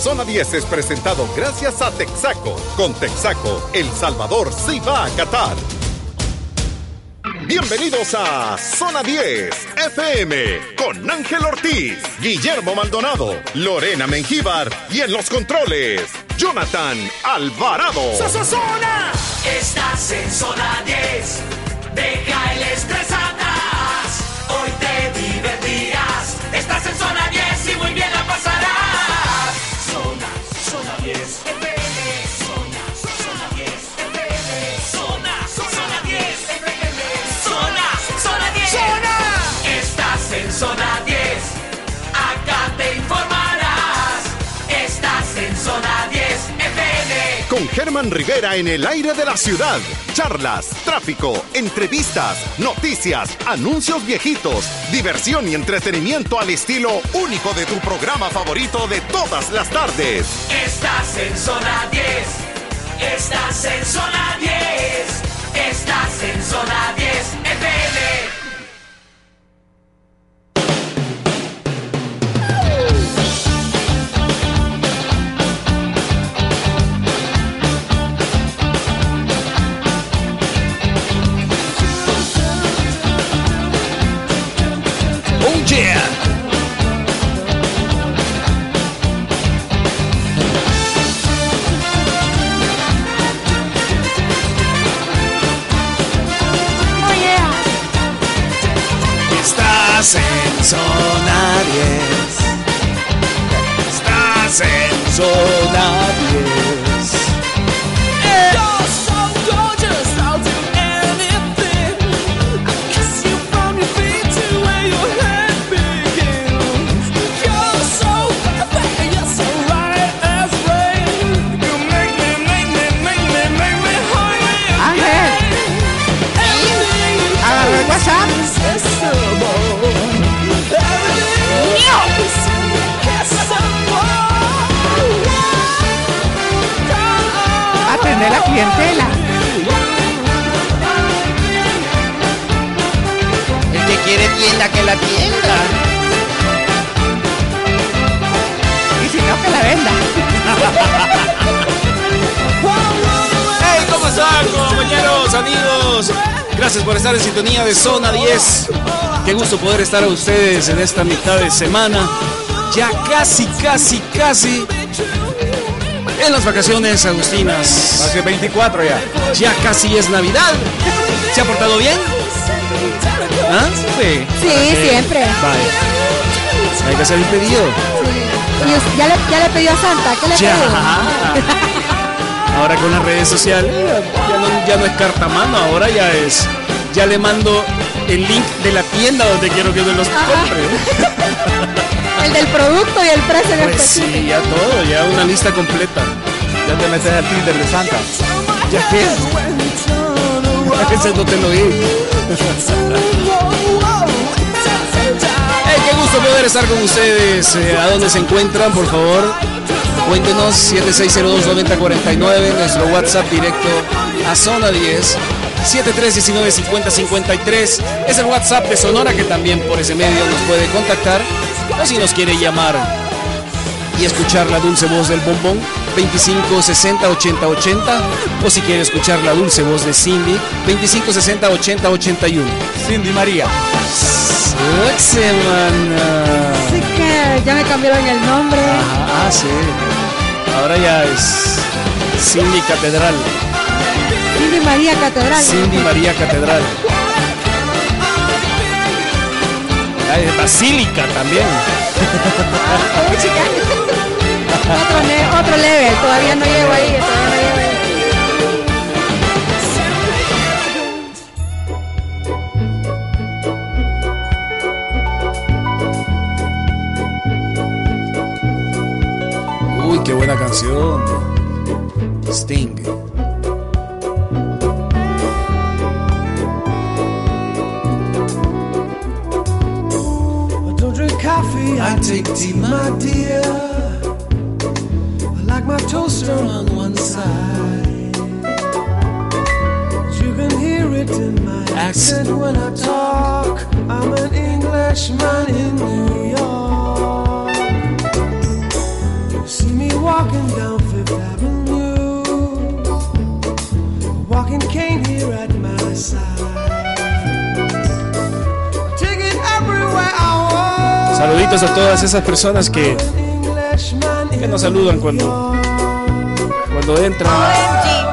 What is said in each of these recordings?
Zona 10 es presentado gracias a Texaco. Con Texaco, El Salvador sí va a Qatar. Bienvenidos a Zona 10 FM con Ángel Ortiz, Guillermo Maldonado, Lorena Mengíbar y en los controles, Jonathan Alvarado. ¡Zona! Estás en Zona 10. Deja el estrés Germán Rivera en el aire de la ciudad. Charlas, tráfico, entrevistas, noticias, anuncios viejitos, diversión y entretenimiento al estilo único de tu programa favorito de todas las tardes. Estás en zona 10. Estás en zona 10. Estás en zona 10 en Atender la clientela. El que quiere tienda, que la tienda. Y si no, que la venda. Hey, ¿cómo están, compañeros, amigos? Gracias por estar en sintonía de Zona 10. Qué gusto poder estar a ustedes en esta mitad de semana. Ya casi, casi, casi en las vacaciones agustinas. Hace 24 ya. Ya casi es Navidad. ¿Se ha portado bien? ¿Ah? Sí. Sí, siempre. Bye. Hay que hacer un pedido. Y us- ya le, ya le pidió a Santa. ¿Qué le Ya. Ahora con las redes sociales ya no, ya no es carta a mano, ahora ya es. Ya le mando el link de la tienda donde quiero que me los compre. El del producto y el precio Pues sí, específico. ya todo, ya una lista completa. Ya te metes al Tinder de Santa. ¿Ya qué? Ese no te lo di. Hey, qué gusto poder estar con ustedes. Eh, ¿A dónde se encuentran, por favor? Cuéntenos 7602-9049, nuestro WhatsApp directo a Zona 10. 73195053 es el WhatsApp de Sonora que también por ese medio nos puede contactar. O si nos quiere llamar y escuchar la dulce voz del bombón 25 60 80 80 o si quiere escuchar la dulce voz de Cindy 25 60 80 81 Cindy María. semana Así que ya me cambiaron el nombre. ah, ah, sí. Ahora ya es Cindy Catedral Cindy María Catedral. Cindy María Catedral es Basílica también otro, level. Todavía no llego ahí. Todavía no llego ahí. Uy, qué buena canción. Sting. I take tea, my dear. I like my toaster on one side. You can hear it in my accent when I talk. I'm an Englishman in New York. You see me Saluditos a todas esas personas que, que nos saludan cuando, cuando entran.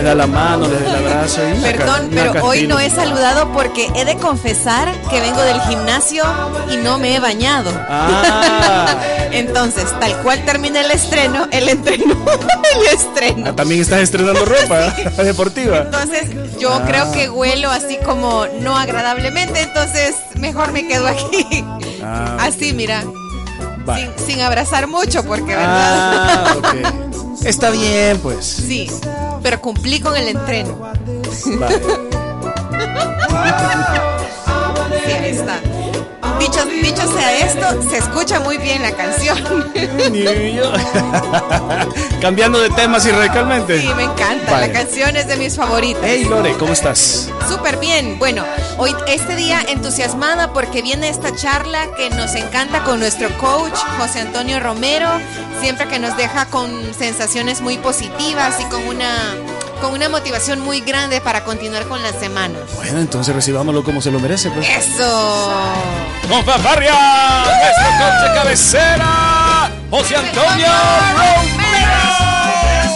Les da la mano, les da el abrazo. y Perdón, una pero hoy no he saludado porque he de confesar que vengo del gimnasio y no me he bañado. Ah, Entonces, tal cual termina el estreno, el entreno, el estreno. ah, también estás estrenando ropa deportiva. Entonces, yo Ah. creo que huelo así como no agradablemente, entonces mejor me quedo aquí. Ah, Así, mira, sin, sin abrazar mucho, porque verdad. Ah. Está bien, pues. Sí, pero cumplí con el entreno. Vale. Sí, ahí está. Dicho, dicho sea esto, se escucha muy bien la canción. Cambiando de temas y radicalmente. Sí, me encanta. Vale. La canción es de mis favoritas. Hey Lore, ¿cómo estás? Súper bien. Bueno, hoy este día entusiasmada porque viene esta charla que nos encanta con nuestro coach José Antonio Romero, siempre que nos deja con sensaciones muy positivas y con una con una motivación muy grande para continuar con la semana. Bueno, entonces recibámoslo como se lo merece, pues. Eso. Con fanfarria, nuestro coach de cabecera, José Antonio Romero.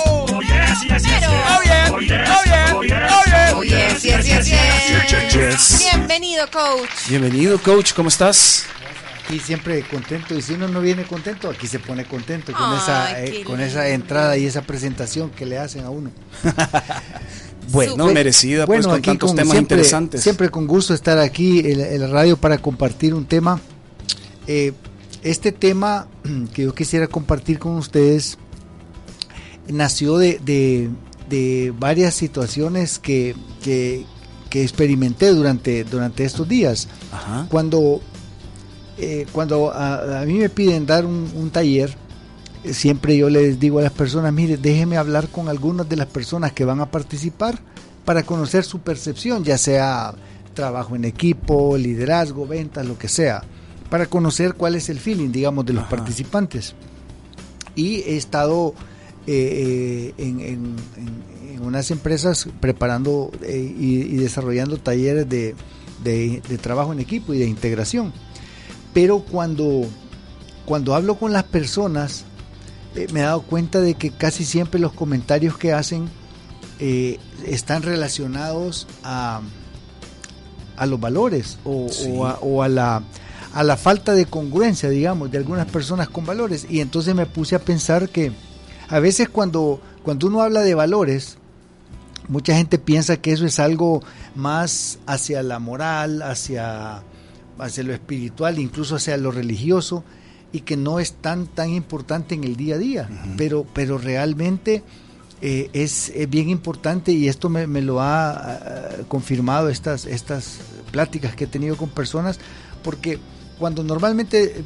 Oh. Oh, Oh, oh, Oh, oh. Oh. Bienvenido, coach. Bienvenido, coach, ¿cómo estás? Aquí siempre contento y si uno no viene contento, aquí se pone contento con Ay, esa eh, con esa entrada y esa presentación que le hacen a uno. Bueno, Súper. merecida, pues, con tantos temas siempre, interesantes. siempre con gusto estar aquí en, en la radio para compartir un tema. Eh, este tema que yo quisiera compartir con ustedes nació de, de- de varias situaciones que, que- que experimenté durante, durante estos días. Ajá. Cuando, eh, cuando a, a mí me piden dar un, un taller, eh, siempre yo les digo a las personas, mire, déjeme hablar con algunas de las personas que van a participar para conocer su percepción, ya sea trabajo en equipo, liderazgo, ventas, lo que sea, para conocer cuál es el feeling, digamos, de los Ajá. participantes. Y he estado eh, eh, en, en- en- en unas empresas preparando y, y desarrollando talleres de, de- de trabajo en equipo y de integración. Pero cuando, cuando hablo con las personas, eh, me he dado cuenta de que casi siempre los comentarios que hacen eh, están relacionados a, a los valores o, Sí. o a, o a la, a la falta de congruencia, digamos, de algunas personas con valores. Y entonces me puse a pensar que a veces cuando, cuando uno habla de valores, mucha gente piensa que eso es algo más hacia la moral, hacia, hacia lo espiritual, incluso hacia lo religioso, y que no es tan, tan importante en el día a día. pero, pero realmente eh, es, es bien importante y esto me, me lo ha ah, confirmado estas, estas pláticas que he tenido con personas, porque cuando normalmente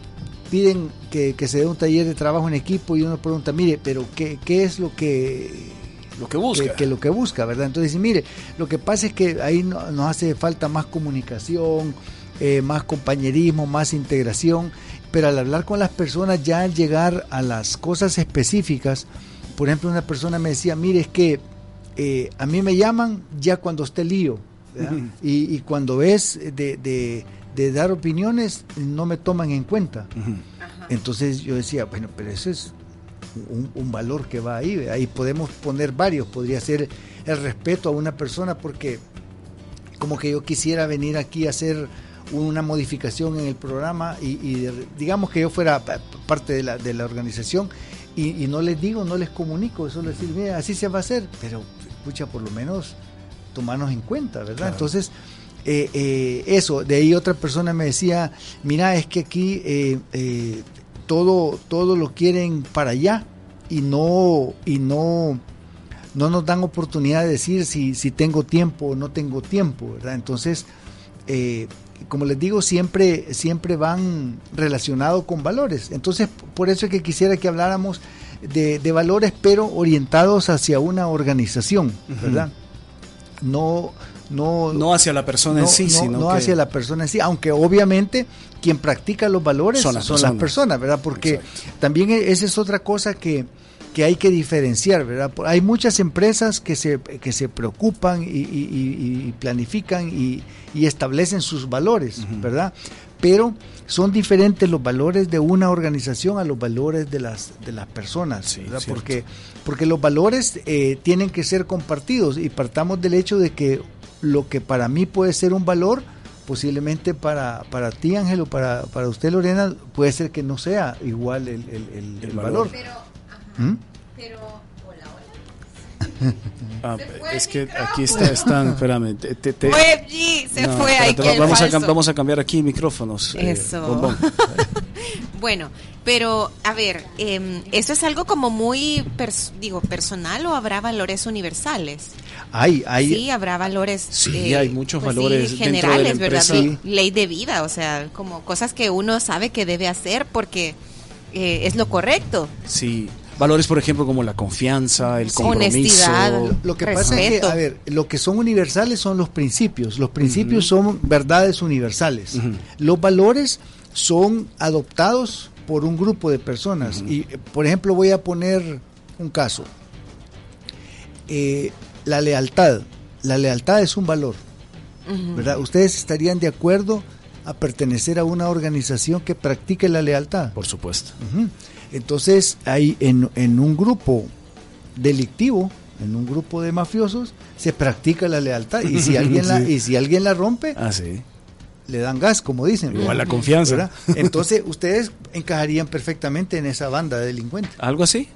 piden que, que se dé un taller de trabajo en equipo y uno pregunta, mire, pero ¿qué, qué es lo que Lo que busca. que, que lo que busca, ¿verdad? Entonces, mire, lo que pasa es que ahí no- nos hace falta más comunicación, eh, más compañerismo, más integración, pero al hablar con las personas, ya al llegar a las cosas específicas, por ejemplo, una persona me decía, mire, es que eh, a mí me llaman ya cuando esté lío, y, y cuando es de, de- de dar opiniones, no me toman en cuenta. Entonces yo decía, bueno, pero eso es un, un valor que va ahí. Ahí podemos poner varios. Podría ser el respeto a una persona porque como que yo quisiera venir aquí a hacer una modificación en el programa y, digamos que yo fuera pa- parte de la, de la organización y, y no les digo, no les comunico, solo decir, mira, así se va a hacer, pero escucha, por lo menos tomarnos en cuenta, ¿verdad? Claro. Entonces, eh, eh, eso, de ahí otra persona me decía, mira, es que aquí eh, eh, todo, todo lo quieren para allá y no, y no, no nos dan oportunidad de decir si, si tengo tiempo o no tengo tiempo, ¿verdad? Entonces, eh, como les digo, siempre, siempre van relacionados con valores. Entonces, por eso es que quisiera que habláramos de, de valores, pero orientados hacia una organización, ¿verdad? No, no, No hacia la persona en sí, no- sino no que- hacia la persona en sí, aunque obviamente quien practica los valores Son son las las personas. personas, ¿verdad? Porque también e- esa es otra cosa que, que hay que diferenciar, ¿verdad? Por- Hay muchas empresas que se, que se preocupan y, y- y- planifican y, y establecen sus valores, ¿verdad? Pero son diferentes los valores de una organización a los valores de las, de las personas, Sí, ¿verdad? Porque, porque los valores eh, tienen que ser compartidos y partamos del hecho de que lo que para mí puede ser un valor, posiblemente para, para ti, Ángel, o para, para usted, Lorena, puede ser que no sea igual el, el- el- el valor. Pero, ¿Mm? pero, hola, Ah, Se fue es que micrófono. aquí está, están, espérame. te- te- te- hola. OMG, se no, fue ahí. vamos, a, vamos a cambiar aquí micrófonos. eh, Eso. Bueno, pero a ver, em, ¿esto es algo como muy, pers- digo, personal o habrá valores universales? Hay, hay, sí, habrá valores. pues Sí, hay muchos sí, valores la generales, ¿verdad? Ley- Ley de vida, o sea, como cosas que uno sabe que debe hacer porque eh, es lo correcto. Sí, valores por ejemplo como la confianza, el compromiso. Honestidad. Lo que pasa es que, Respeto. a ver, lo que son universales son los principios. Los principios son verdades universales. Los valores son adoptados por un grupo de personas. Y, por ejemplo, voy a poner un caso. Eh, la lealtad. La lealtad es un valor. ¿verdad? ¿Ustedes estarían de acuerdo a pertenecer a una organización que practique la lealtad? Por supuesto. Ujú. Entonces, hay en, en un grupo delictivo, en un grupo de mafiosos, se practica la lealtad. Y si alguien, la, y si alguien la rompe, Ah, sí. le dan gas, como dicen. Igual la confianza. ¿verdad? Entonces, ustedes encajarían perfectamente en esa banda de delincuentes. ¿Algo así?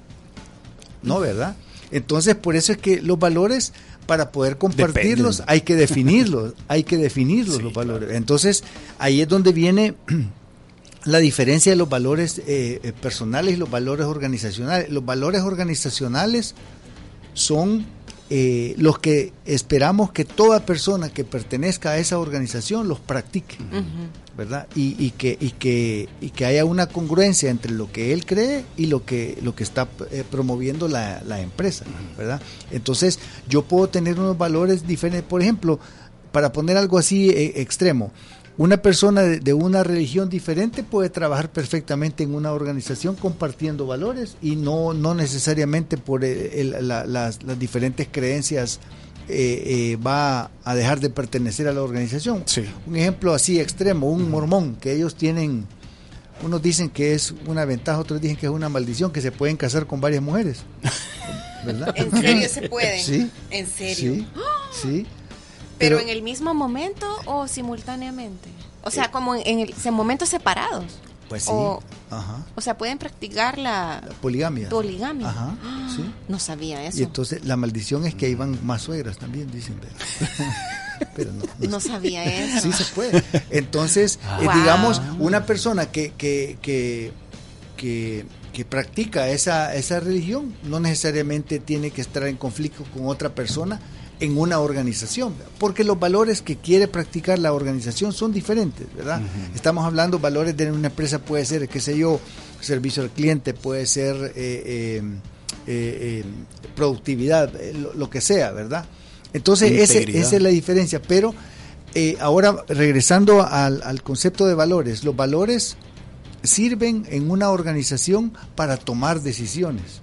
¿No, verdad? Entonces, por eso es que los valores, para poder compartirlos, hay que definirlos, hay que definirlos Sí, los valores. Entonces, ahí es donde viene la diferencia de los valores eh, eh, personales y los valores organizacionales. Los valores organizacionales son eh, los que esperamos que toda persona que pertenezca a esa organización los practique. ¿verdad? Y, y que, y, que, y que haya una congruencia entre lo que él cree y lo que, lo que está eh, promoviendo la, la empresa, ¿verdad? Entonces, yo puedo tener unos valores diferentes. Por ejemplo, para poner algo así eh, extremo, una persona de, de una religión diferente puede trabajar perfectamente en una organización compartiendo valores y no, no necesariamente por eh, el- la- las, las diferentes creencias eh, eh, va a dejar de pertenecer a la organización. Sí. Un ejemplo así extremo, un mormón, que ellos tienen, unos dicen que es una ventaja, otros dicen que es una maldición, que se pueden casar con varias mujeres. ¿Verdad? ¿En serio se puede? Sí. ¿En serio? Sí, sí. ¿Pero Pero- en el mismo momento o simultáneamente? O sea, como en, el- en momentos separados. Pues sí. O, Ajá. o sea, pueden practicar la La poligamia. poligamia. Ajá, sí. No sabía eso. Y entonces la maldición es que ahí van más suegras también, dicen. Pero, no, no No sabía eso. Sí se puede. Entonces, eh, digamos, una persona que, que, que, que, que practica esa, esa religión no necesariamente tiene que estar en conflicto con otra persona en una organización, porque los valores que quiere practicar la organización son diferentes, ¿verdad? Estamos hablando valores de una empresa, puede ser, qué sé yo, servicio al cliente, puede ser eh, eh, eh, productividad, lo, lo que sea, ¿verdad? Entonces, ese, esa es la diferencia, pero ahora regresando al, al concepto de valores, los valores sirven en una organización para tomar decisiones.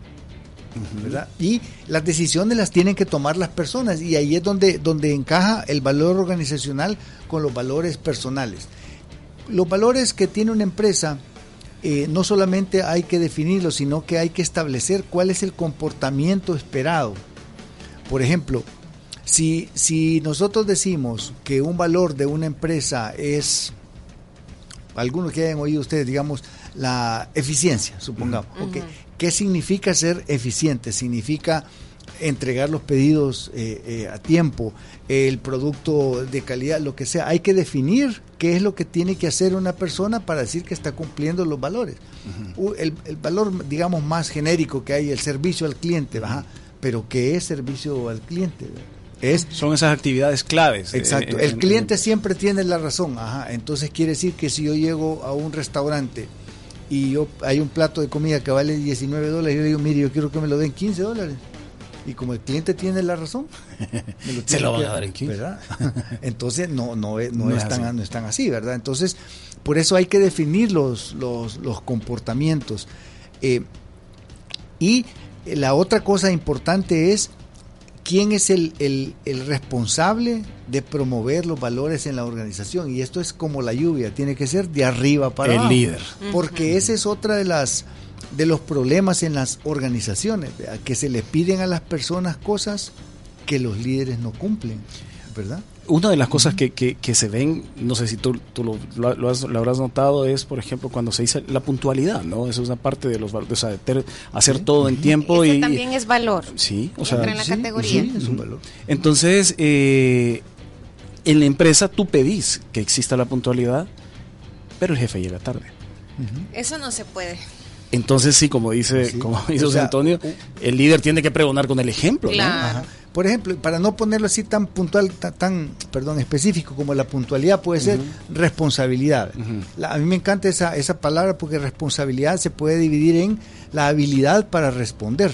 ¿Verdad? Y las decisiones las tienen que tomar las personas y ahí es donde, donde encaja el valor organizacional con los valores personales. Los valores que tiene una empresa eh, no solamente hay que definirlos, sino que hay que establecer cuál es el comportamiento esperado. Por ejemplo, si, si nosotros decimos que un valor de una empresa es, algunos que hayan oído ustedes, digamos, la eficiencia, supongamos. ok. ¿Qué significa ser eficiente? Significa entregar los pedidos eh, eh, a tiempo, el producto de calidad, lo que sea. Hay que definir qué es lo que tiene que hacer una persona para decir que está cumpliendo los valores. U- el, el valor, digamos, más genérico que hay, el servicio al cliente, ajá. pero ¿qué es servicio al cliente? Es Son esas actividades claves. eh, Exacto. en- El en- cliente siempre tiene la razón. Ajá. Entonces quiere decir que si yo llego a un restaurante y yo hay un plato de comida que vale 19 dólares, yo le digo, mire, yo quiero que me lo den 15 dólares. Y como el cliente tiene la razón, me Se tiene lo van que- a dar en 15. ¿verdad? Entonces no, no, es, no, No es tan, así. no es tan así, ¿verdad? Entonces, por eso hay que definir los, los, los comportamientos. Eh, y La otra cosa importante es quién es el, el- el responsable de promover los valores en la organización. Y esto es como la lluvia, tiene que ser de arriba para El abajo. líder. Porque ese es otra de las de los problemas en las organizaciones, ¿verdad? que se les piden a las personas cosas que los líderes no cumplen, ¿verdad? Una de las cosas que, que- que se ven, no sé si tú, tú lo, lo- lo has- lo habrás notado, es, por ejemplo, cuando se dice la puntualidad, ¿no? Eso es una parte de los valores, o sea, de ter- hacer todo en tiempo Ese y... también es valor. Sí, o sea, Entra en la sí, categoría. sí, es un valor. Entonces, eh, en la empresa tú pedís que exista la puntualidad, pero el jefe llega tarde. Eso no se puede. Entonces, sí, como dice, Sí. como dice O sea, Antonio, el líder tiene que pregonar con el ejemplo, ¿no? Ajá. Por ejemplo, para no ponerlo así tan puntual, ta- tan, perdón, específico como la puntualidad puede ser responsabilidad. La- a mí me encanta esa, esa palabra porque responsabilidad se puede dividir en la habilidad para responder.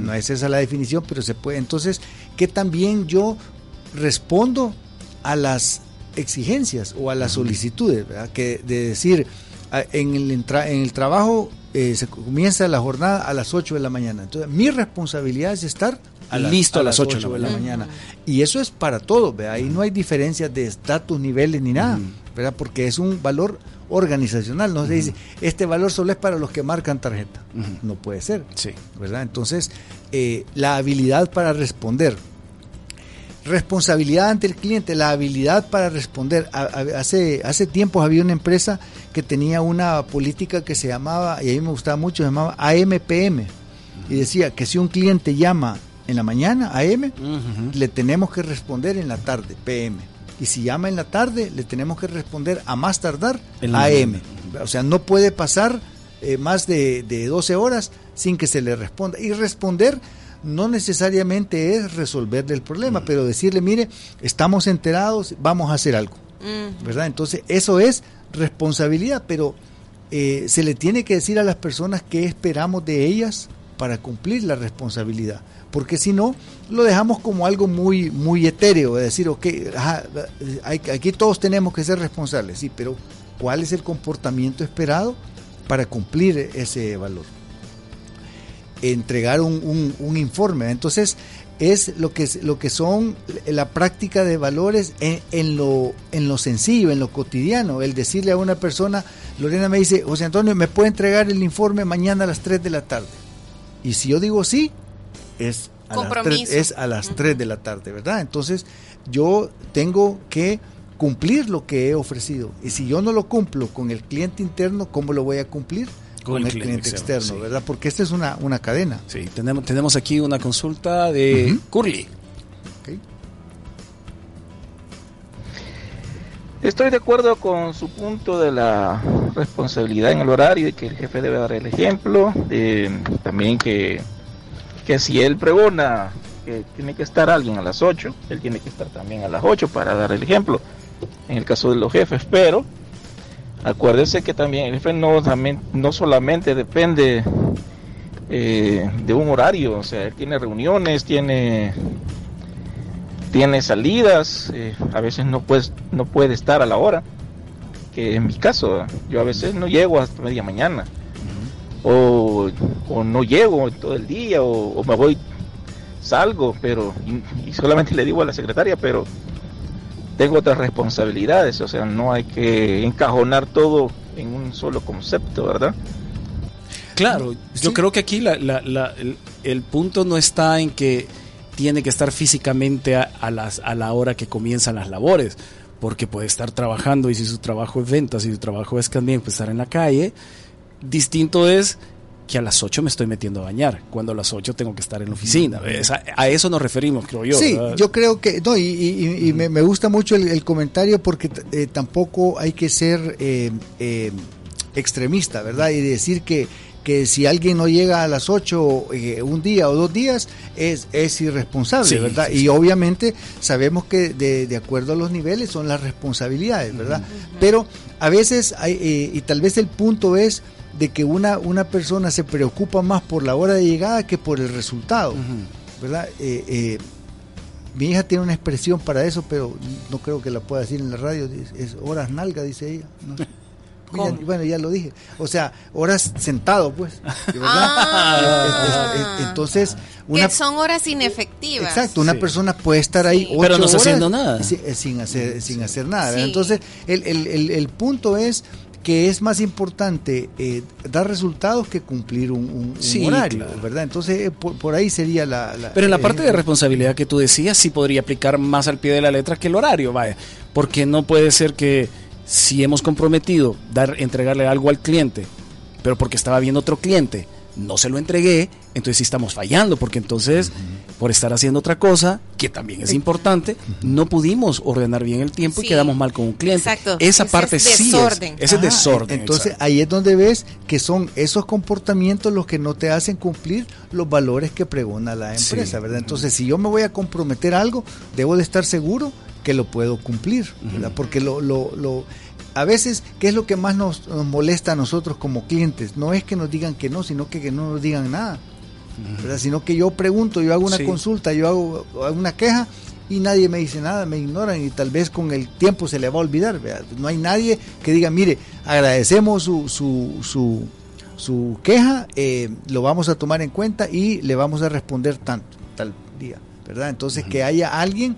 No es esa la definición, pero se puede. Entonces, que también yo respondo a las exigencias o a las solicitudes, ¿verdad? que de decir, en el, entra- en el trabajo eh, se comienza la jornada a las 8 de la mañana. Entonces, mi responsabilidad es estar Listo a las 8 8 de la mañana. Y eso es para todos, ¿verdad? Ahí no hay diferencias de estatus, niveles ni nada, ¿verdad? Porque es un valor organizacional. No se dice, este valor solo es para los que marcan tarjeta. No puede ser, Sí. ¿verdad? Entonces, eh, la habilidad para responder. Responsabilidad ante el cliente, la habilidad para responder. Hace, hace tiempos había una empresa que tenía una política que se llamaba, y a mí me gustaba mucho, se llamaba AMPM. Y decía que si un cliente llama en la mañana, AM, Ujú. le tenemos que responder en la tarde, PM. Y si llama en la tarde, le tenemos que responder a más tardar, En AM. O sea, no puede pasar eh, más de, de 12 horas sin que se le responda. Y responder no necesariamente es resolverle el problema, pero decirle, mire, estamos enterados, vamos a hacer algo. ¿Verdad? Entonces, eso es responsabilidad, pero eh, se le tiene que decir a las personas qué esperamos de ellas para cumplir la responsabilidad. Porque si no, lo dejamos como algo muy, muy etéreo, es decir, ok, ajá, aquí todos tenemos que ser responsables, sí, pero ¿cuál es el comportamiento esperado para cumplir ese valor? Entregar un, un- informe. Entonces, es lo que, lo que son la práctica de valores en, en lo, en lo sencillo, en lo cotidiano. El decirle a una persona, Lorena me dice, José Antonio, ¿me puede entregar el informe mañana a las 3 de la tarde? Y si yo digo sí, es a, las Compromiso. 3, es a las 3 de la tarde, ¿verdad? Entonces yo tengo que cumplir lo que he ofrecido. Y si yo no lo cumplo con el cliente interno, ¿cómo lo voy a cumplir? Con, el cliente, externo, sí. ¿verdad? Porque esta es una, una cadena. Sí, tenemos, tenemos aquí una consulta de. Curly. Estoy de acuerdo con su punto de la responsabilidad en el horario y que el jefe debe dar el ejemplo. eh, también que, que si él pregona que tiene que estar alguien a las 8, él tiene que estar también a las 8 para dar el ejemplo. En el caso de los jefes, pero acuérdese que también el jefe no, no solamente depende eh, de un horario, o sea, él tiene reuniones, tiene tiene salidas, eh, a veces no puede, no puede estar a la hora, que en mi caso, yo a veces no llego hasta media mañana, o, o no llego todo el día, o, o me voy, salgo, pero, y, y solamente le digo a la secretaria, pero tengo otras responsabilidades, o sea, no hay que encajonar todo en un solo concepto, ¿verdad? Claro, yo Sí. creo que aquí la- la- la- el, el punto no está en que tiene que estar físicamente a, a las, a la hora que comienzan las labores, porque puede estar trabajando y si su trabajo es ventas y su trabajo es también pues, estar en la calle, distinto es que a las 8 me estoy metiendo a bañar, cuando a las 8 tengo que estar en la oficina. Es a, eso nos referimos, creo yo. sí, ¿verdad? yo creo que, no, y, y- y me, me gusta mucho el, el comentario porque eh, tampoco hay que ser eh, eh, extremista, ¿verdad? Y decir que, que si alguien no llega a las 8 eh, un día o dos días es, es irresponsable, Sí, ¿verdad? sí, y obviamente sabemos que de, de acuerdo a los niveles son las responsabilidades, ¿verdad? Pero a veces, hay, eh, y tal vez el punto es de que una, una persona se preocupa más por la hora de llegada que por el resultado. ¿verdad? Eh, eh, mi hija tiene una expresión para eso, pero no creo que la pueda decir en la radio. Es horas nalga, dice ella. ¿no? Ya- bueno, ya lo dije. O sea, horas sentado, pues. ¿verdad? Ah. Es- es- es- entonces, una, que son horas inefectivas. Exacto, una Sí. persona puede estar ahí Sí. ocho Pero no está horas haciendo nada. si- eh, Sin, hacer, sin hacer nada. Entonces, el, el- el- el punto es que es más importante eh, dar resultados que cumplir un, un- un Sí, horario, claro. ¿verdad? Entonces, eh, por, por ahí sería la... la- Pero en la parte de ejemplo. responsabilidad que tú decías, sí podría aplicar más al pie de la letra que el horario, vaya. Porque no puede ser que si hemos comprometido dar, entregarle algo al cliente, pero porque estaba viendo otro cliente, no se lo entregué, entonces sí estamos fallando, porque entonces, por estar haciendo otra cosa, que también es importante, no pudimos ordenar bien el tiempo y quedamos mal con un cliente. Exacto. Esa Ese parte es sí desorden. es, ese es Ajá, desorden. Entonces exacto. ahí es donde ves que son esos comportamientos los que no te hacen cumplir los valores que pregona la Sí. empresa, ¿verdad? Entonces si yo me voy a comprometer a algo, debo de estar seguro que lo puedo cumplir, ¿verdad? Porque lo, lo, lo- a veces, ¿qué es lo que más nos, nos molesta a nosotros como clientes? No es que nos digan que no, sino que, que no nos digan nada. ¿verdad? Sino que yo pregunto, yo hago una Sí. consulta, yo hago, una queja y nadie me dice nada, me ignoran y tal vez con el tiempo se le va a olvidar. ¿verdad? No hay nadie que diga, mire, agradecemos su, su, su, su queja, eh, lo vamos a tomar en cuenta y le vamos a responder tanto, tal día. ¿verdad? Entonces que haya alguien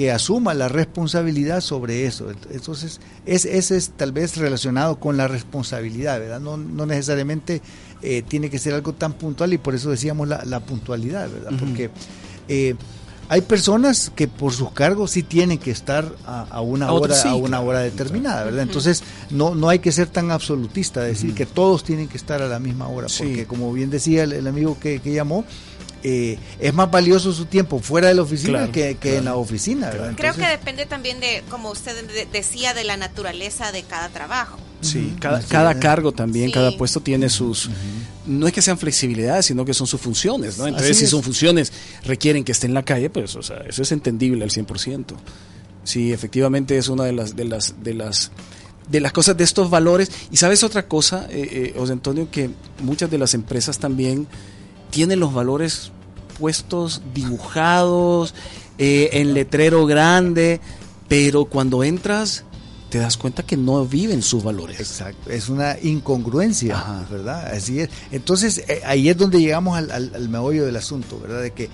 que asuma la responsabilidad sobre eso. Entonces, es, ese es tal vez relacionado con la responsabilidad, ¿verdad? No, no necesariamente eh, tiene que ser algo tan puntual y por eso decíamos la, la puntualidad, ¿verdad? Porque eh, hay personas que por sus cargos sí tienen que estar a, a una A hora sí, a una claro. hora determinada, ¿verdad? Entonces no no hay que ser tan absolutista, decir que todos tienen que estar a la misma hora, Sí. porque como bien decía el, el amigo que, que llamó, eh, es más valioso su tiempo fuera de la oficina Claro, que, que claro. en la oficina, ¿verdad? Creo que depende también de, como usted de- decía, de la naturaleza de cada trabajo. Sí, cada, cada cargo también, Sí. cada puesto tiene sus... No es que sean flexibilidades, sino que son sus funciones, ¿no? Entonces, si son funciones requieren que esté en la calle, pues, o sea, eso es entendible al 100%. Sí, efectivamente es una de las, de las, de las, de las cosas de estos valores. Y sabes otra cosa, eh, eh, José Antonio, que muchas de las empresas también tienen los valores puestos, dibujados, eh, en letrero grande, pero cuando entras te das cuenta que no viven sus valores. Exacto, es una incongruencia, Ajá. ¿verdad? Así es. Entonces, eh, ahí es donde llegamos al, al, al meollo del asunto, ¿verdad? De que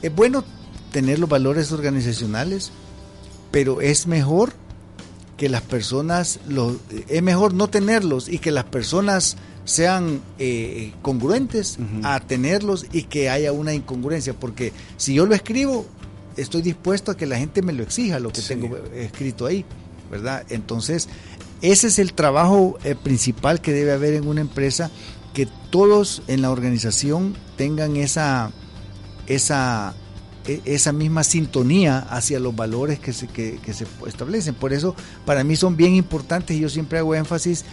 es bueno tener los valores organizacionales, pero es mejor que las personas, los, es mejor no tenerlos y que las personas sean eh, congruentes a tenerlos y que haya una incongruencia, porque si yo lo escribo, estoy dispuesto a que la gente me lo exija, lo que Sí. tengo escrito ahí, ¿verdad? Entonces, ese es el trabajo eh, principal que debe haber en una empresa, que todos en la organización tengan esa, esa, e- esa misma sintonía hacia los valores que se, que, que se establecen. Por eso, para mí son bien importantes y yo siempre hago énfasis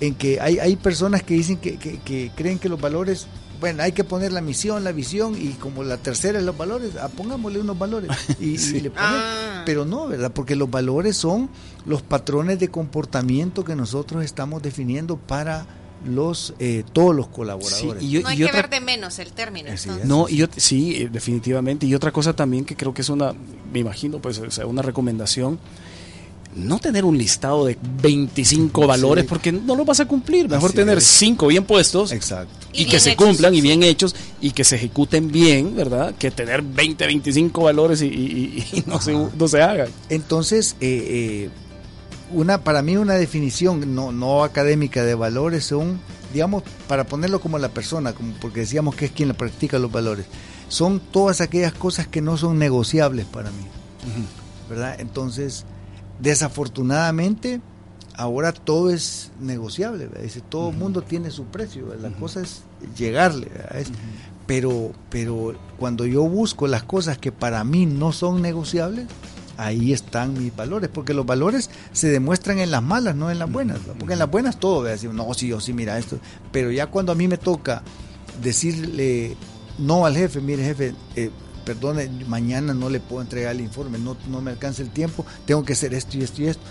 en que hay, hay personas que dicen que, que- que creen que los valores, bueno, hay que poner la misión, la visión y como la tercera es los valores, ah, pongámosle unos valores y, y Sí. le ponemos. Ah. Pero no, ¿verdad? Porque los valores son los patrones de comportamiento que nosotros estamos definiendo para los eh, todos los colaboradores. Sí, y yo- no hay y que otra- ver de menos el término. Entonces. No, y yo, sí, eh, definitivamente. Y otra cosa también que creo que es una, me imagino, pues, o sea, una recomendación. No tener un listado de 25 valores porque no lo vas a cumplir. Mejor Así tener es. 5 bien puestos Exacto. y, Y que se hechos, cumplan y bien hechos y que se ejecuten bien, ¿verdad? Que tener 20, 25 valores y, y- y no, se, no se hagan. Entonces, eh, eh, una para mí una definición no, no académica de valores son, digamos, para ponerlo como la persona, como porque decíamos que es quien la practica los valores, son todas aquellas cosas que no son negociables para mí, ¿verdad? Entonces, desafortunadamente, ahora todo es negociable. Dice, todo el mundo tiene su precio, ¿verdad? la cosa es llegarle. Es- pero, pero cuando yo busco las cosas que para mí no son negociables, ahí están mis valores, porque los valores se demuestran en las malas, no en las buenas, ¿verdad? porque en las buenas todo, ¿verdad? No, sí, yo sí, mira esto, pero ya cuando a mí me toca decirle no al jefe, mire jefe, eh, perdone, mañana no le puedo entregar el informe, no, no me alcanza el tiempo, tengo que hacer esto y esto y esto.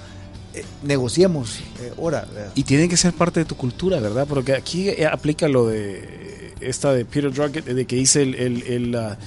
Eh, negociemos eh, ahora. ¿verdad? Y tienen que ser parte de tu cultura, ¿verdad? Porque aquí eh, aplica lo de esta de Peter Drucker, de que dice el, el- el, la,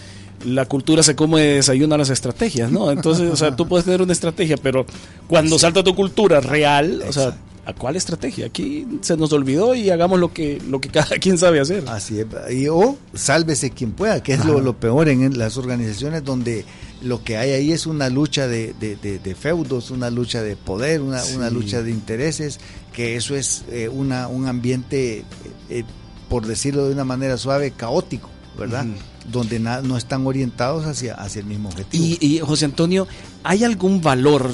la cultura se come de desayuno a las estrategias, ¿no? Entonces, o sea, tú puedes tener una estrategia, pero cuando salta tu cultura real, o sea, ¿A cuál estrategia? Aquí se nos olvidó y hagamos lo que, lo que cada quien sabe hacer. Así es. Y, o sálvese quien pueda, que es lo, peor en, las organizaciones donde lo que hay ahí es una lucha de, de- de- de feudos, una lucha de poder, una, Sí. una lucha de intereses, que eso es eh, una, un ambiente, eh, eh, por decirlo de una manera suave, caótico, ¿verdad? Donde no están orientados hacia, hacia el mismo objetivo. Y, y, José Antonio, ¿hay algún valor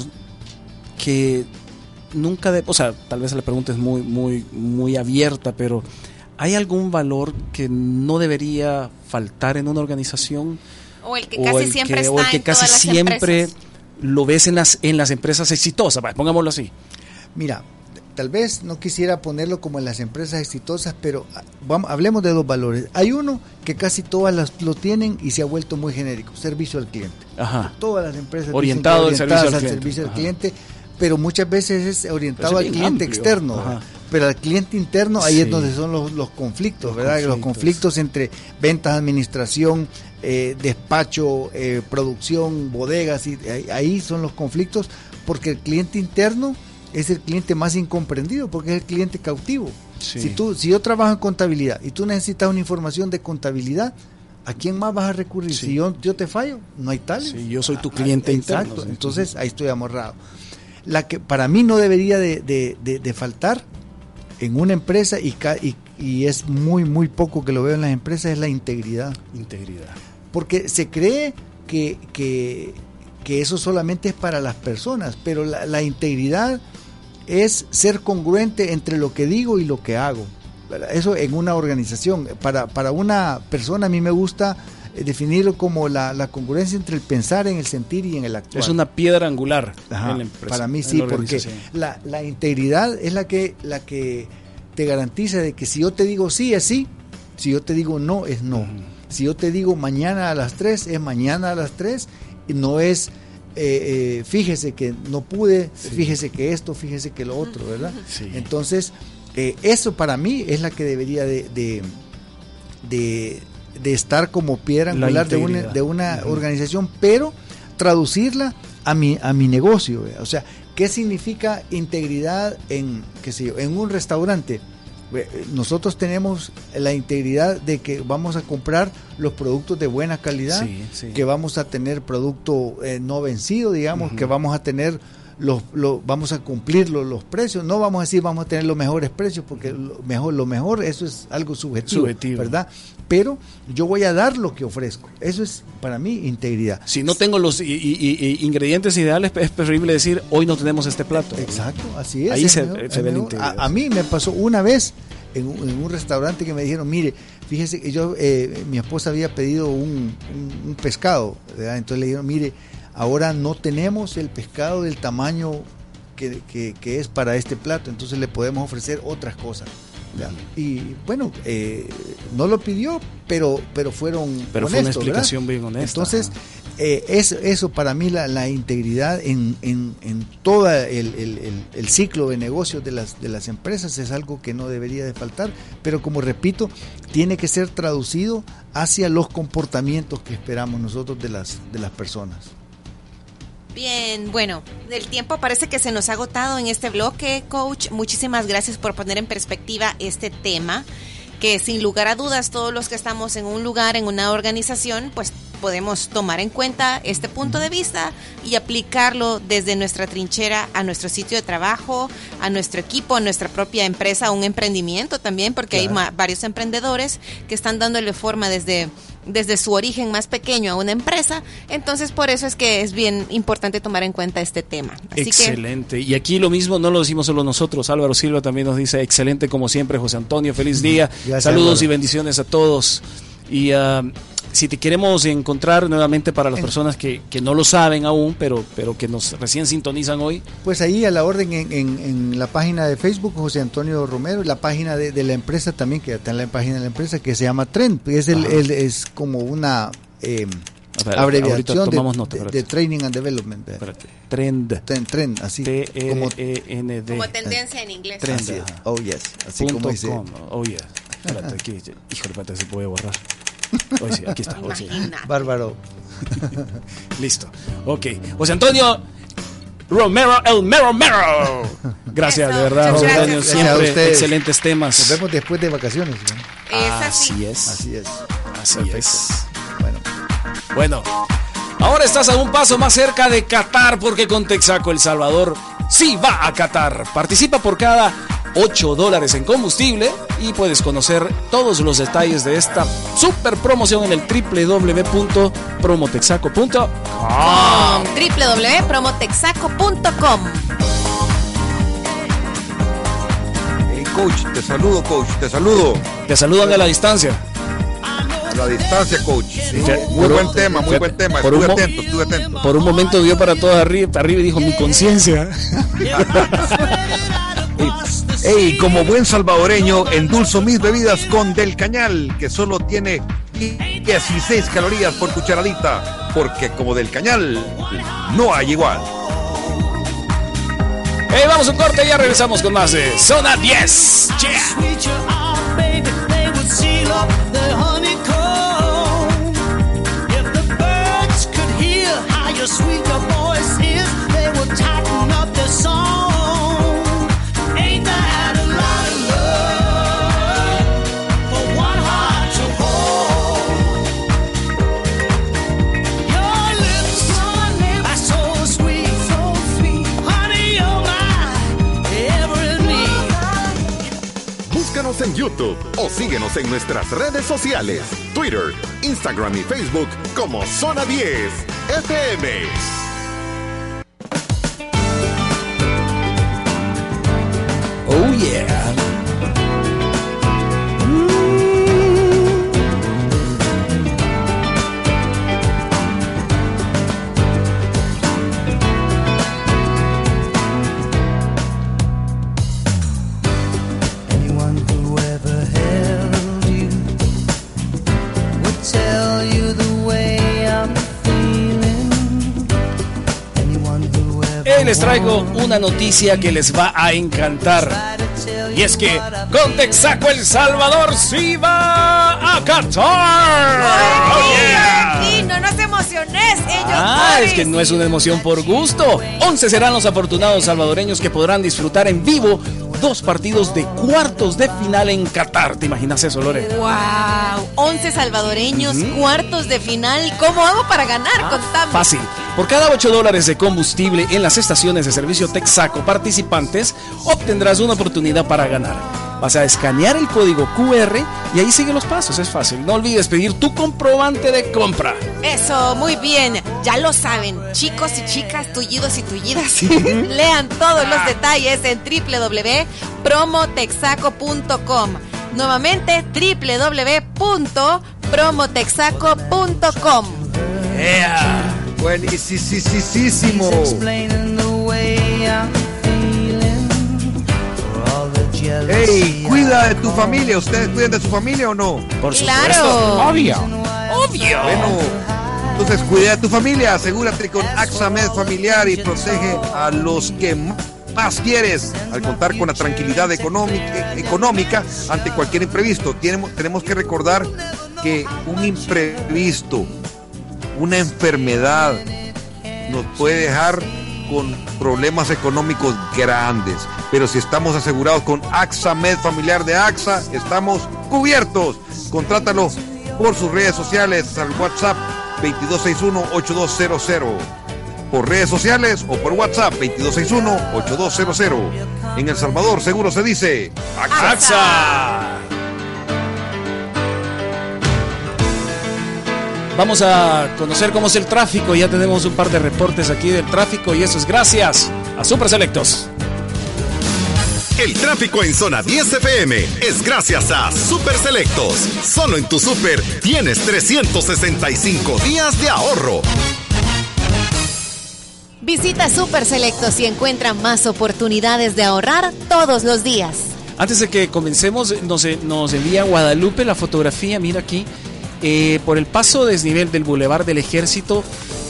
que nunca de, o sea, tal vez la pregunta es muy, muy, muy abierta, pero ¿hay algún valor que no debería faltar en una organización? O el que o casi el siempre que, está o el que en casi todas las siempre empresas. lo ves en las, en las empresas exitosas, pongámoslo así. Mira, tal vez no quisiera ponerlo como en las empresas exitosas, pero ah, vamos, hablemos de dos valores. Hay uno que casi todas las lo tienen y se ha vuelto muy genérico, servicio al cliente. Ajá. Todas las empresas dicen Orientado al servicio orientadas al cliente. servicio al cliente, pero muchas veces es orientado al cliente amplio. externo. Pero al cliente interno, ahí Sí. es donde son los, los conflictos, Los ¿verdad? Los conflictos. entre ventas, administración, eh, despacho, eh, producción, bodegas, y ahí, ahí son los conflictos, porque el cliente interno es el cliente más incomprendido, porque es el cliente cautivo. Sí. Si, tú, si yo trabajo en contabilidad y tú necesitas una información de contabilidad, ¿a quién más vas a recurrir? Sí. Si yo, yo te fallo, no hay tal. Sí, yo soy tu cliente interno, Exacto, entonces ahí estoy amorrado. La que para mí no debería de, de- de- de faltar en una empresa y, y, y es muy, muy poco que lo veo en las empresas es la integridad. Integridad. Porque se cree que, que, que eso solamente es para las personas, pero la, la integridad es ser congruente entre lo que digo y lo que hago. Eso en una organización. Para, para una persona a mí me gusta definirlo como la, la congruencia entre el pensar, en el sentir y en el actuar. Es una piedra angular Ajá, en la empresa. para mí sí, la porque la, la integridad es la que, la que te garantiza de que si yo te digo sí, es sí, si yo te digo no, es no. Si yo te digo mañana a las 3, es mañana a las 3, y no es, eh, eh, fíjese que no pude, fíjese que esto, fíjese que lo otro, ¿verdad? Sí. Entonces, eh, eso para mí es la que debería de, de, de- de estar como piedra La angular de una, de una organización, pero traducirla a mi, a mi negocio. ¿verdad? O sea, ¿qué significa integridad en, qué sé yo, en un restaurante? Nosotros tenemos la integridad de que vamos a comprar los productos de buena calidad, Sí, sí. que vamos a tener producto eh, no vencido, digamos, que vamos a tener los, lo- vamos a cumplir los, los precios. No vamos a decir vamos a tener los mejores precios, porque lo mejor, lo mejor, eso es algo subjetivo, Subjetivo. ¿verdad? Pero yo voy a dar lo que ofrezco. Eso es para mí integridad. Si no tengo los i- i- i- ingredientes ideales, es preferible decir, hoy no tenemos este plato. Exacto, así es. Ahí es se- mejor, se es ve la integridad. A, a mí me pasó una vez en un, en un restaurante que me dijeron, mire, fíjese que yo, eh, mi esposa había pedido un, un- un pescado, ¿verdad? entonces le dijeron, mire, ahora no tenemos el pescado del tamaño que, que- que es para este plato, entonces le podemos ofrecer otras cosas. ¿Verdad? Y bueno, eh, no lo pidió, pero, pero fueron Pero fue una explicación ¿verdad? bien honesta. Entonces, eh, es, eso para mí la, la integridad en, en, en todo el, el- el- el ciclo de negocios de las, de las empresas es algo que no debería de faltar, pero como repito, tiene que ser traducido hacia los comportamientos que esperamos nosotros de las, de las personas. Bien, bueno, el tiempo parece que se nos ha agotado en este bloque, coach. Muchísimas gracias por poner en perspectiva este tema, que sin lugar a dudas todos los que estamos en un lugar, en una organización, pues podemos tomar en cuenta este punto de vista y aplicarlo desde nuestra trinchera a nuestro sitio de trabajo, a nuestro equipo, a nuestra propia empresa, a un emprendimiento también, porque hay Claro. varios emprendedores que están dándole forma desde, desde su origen más pequeño a una empresa. Entonces, por eso es que es bien importante tomar en cuenta este tema. Así que excelente. Y aquí lo mismo no lo decimos solo nosotros. Álvaro Silva también nos dice, excelente como siempre, José Antonio, feliz día. Gracias, Saludos Álvaro. y bendiciones a todos. Y ah, si te queremos encontrar nuevamente para las En- personas que, que no lo saben aún, pero, pero que nos recién sintonizan hoy, Pues ahí a la orden en, en- en la página de Facebook, José Antonio Romero, y la página de, de la empresa también, que está en la página de la empresa, que se llama Trend, que es, el, es como una eh, ver, abreviación de, tomamos nota, de- espérate. de Training and Development. eh. espérate, Trend. Trend, trend, así como, T-R-E-N-D. como tendencia en inglés. Trend. así. Oh, yes. Así Punto como dice. com. Oh, yeah. Espérate, aquí. Híjole, espérate, se puede borrar. Hoy sí, aquí está. hoy sí. Bárbaro. Listo. Ok. José Antonio, Romero, el Mero Mero. Gracias, Eso, de verdad, José gracias. Antonio, Gracias a siempre ustedes. excelentes Nos temas. vemos después de vacaciones. ¿no? Es así. Así es, Así es. así Perfecto. es. Bueno, Bueno, ahora estás a un paso más cerca de Qatar porque con Texaco El Salvador sí va a Qatar. Participa por cada 8 dólares en combustible y puedes conocer todos los detalles de esta super promoción en el www.promotexaco.com. www.promotexaco.com Hey, coach, te saludo, coach, te saludo. Te saludan a la distancia. A la distancia, coach. Sí, muy buen un- tema, muy buen tema. Estuve atento, estuve atento. Por un momento vio para todos arriba, arriba y dijo mi conciencia. Hey, como buen salvadoreño, endulzo mis bebidas con Del Cañal, que solo tiene 16 calorías por cucharadita, porque como Del Cañal no hay igual. Hey, vamos a un corte y ya regresamos con más de Zona 10. Yeah. O síguenos en nuestras redes sociales, Twitter, Instagram y Facebook como Zona 10 FM. Oh yeah. Les traigo una noticia que les va a encantar. Y es que con Texaco El Salvador sí va a Qatar. Oh, yeah. No nos emociones, ellos Ah, Boris. es que no es una emoción por gusto. 11 serán los afortunados salvadoreños que podrán disfrutar en vivo dos partidos de cuartos de final en Qatar. ¿Te imaginas eso, Lore? Wow, 11 salvadoreños, cuartos de final. ¿Cómo hago para ganar? Contame. Fácil. Por cada 8 dólares de combustible en las estaciones de servicio Texaco participantes, obtendrás una oportunidad para ganar. Vas a escanear el código QR y ahí sigue los pasos, es fácil. No olvides pedir tu comprobante de compra. Eso, muy bien. Ya lo saben, chicos y chicas, tullidos y tullidas. Lean todos los detalles en www.promotexaco.com. Nuevamente, www.promotexaco.com. Buenísimo. Hey, cuida de tu familia. ¿Ustedes cuidan de su familia o no? Por Claro. supuesto. Obvio. Obvio. Bueno, entonces cuida de tu familia. Asegúrate con AXAMED familiar y protege a los que más quieres al contar con la tranquilidad económica, económica ante cualquier imprevisto. Tenemos, tenemos que recordar que un imprevisto, una enfermedad, nos puede dejar con problemas económicos grandes. Pero si estamos asegurados con AXA Med Familiar de AXA, estamos cubiertos. Contrátalo por sus redes sociales al WhatsApp 2261-8200. Por redes sociales o por WhatsApp 2261-8200. En El Salvador seguro se dice AXA. AXA. Vamos a conocer cómo es el tráfico. Ya tenemos un par de reportes aquí del tráfico y eso es gracias a Super Selectos. El tráfico en zona 10 FM es gracias a Super Selectos. Solo en tu super tienes 365 días de ahorro. Visita Super Selectos y encuentra más oportunidades de ahorrar todos los días. Antes de que comencemos, nos, nos envía Guadalupe la fotografía. Mira aquí. Eh, por el paso desnivel del Boulevard del Ejército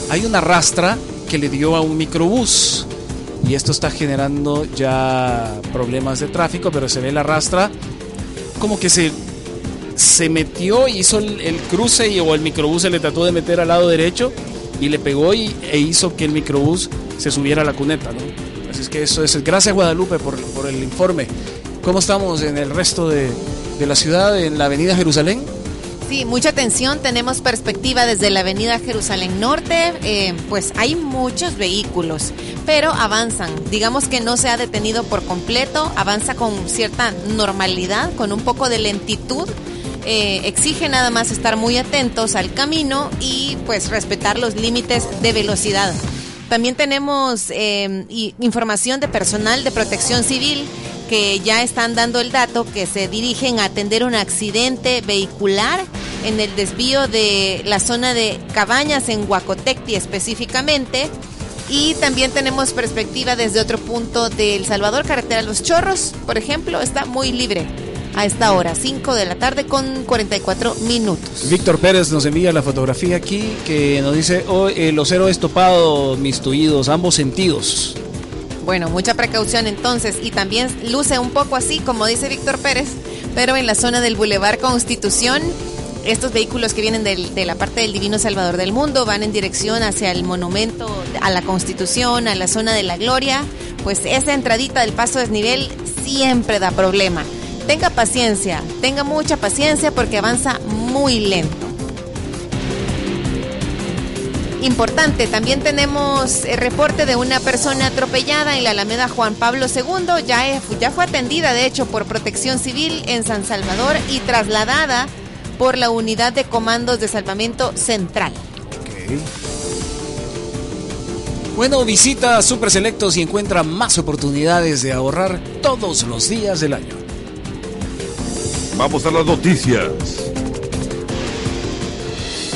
hay una rastra que le dio a un microbús. Y esto está generando ya problemas de tráfico, pero se ve la rastra como que se, se metió hizo el, cruce y, o el microbús se le trató de meter al lado derecho y le pegó y, e hizo que el microbús se subiera a la cuneta. Así es que eso es. Gracias Guadalupe por, por el informe. ¿Cómo estamos en el resto de, de la ciudad, en la avenida Jerusalén? Sí, mucha atención. Tenemos perspectiva desde la avenida Jerusalén Norte. eh, pues hay muchos vehículos, pero avanzan. Digamos que no se ha detenido por completo. Avanza con cierta normalidad, con un poco de lentitud. Eh, exige nada más estar muy atentos al camino y pues respetar los límites de velocidad. También tenemos y- información de personal de protección civil que ya están dando el dato que se dirigen a atender un accidente vehicular en el desvío de la zona de Cabañas en Huacotecti específicamente. Y también tenemos perspectiva desde otro punto de El Salvador, carretera Los Chorros, por ejemplo, está muy libre a esta hora, 5 de la tarde con 44 minutos. Víctor Pérez nos envía la fotografía aquí que nos dice, oh, eh, los héroes topados, mis tuidos, ambos sentidos. Bueno, mucha precaución entonces y también luce un poco así, como dice Víctor Pérez, pero en la zona del Boulevard Constitución, estos vehículos que vienen de la parte del Divino Salvador del Mundo van en dirección hacia el monumento a la Constitución, a la zona de la Gloria, pues esa entradita del paso desnivel siempre da problema. Tenga paciencia, tenga mucha paciencia porque avanza muy lento. Importante, también tenemos el reporte de una persona atropellada en la Alameda Juan Pablo II. Ya, ya fue atendida, de hecho, por protección civil en San Salvador y trasladada por la unidad de comandos de salvamento central. Bueno, visita a Super Selectos y encuentra más oportunidades de ahorrar todos los días del año. Vamos a las noticias.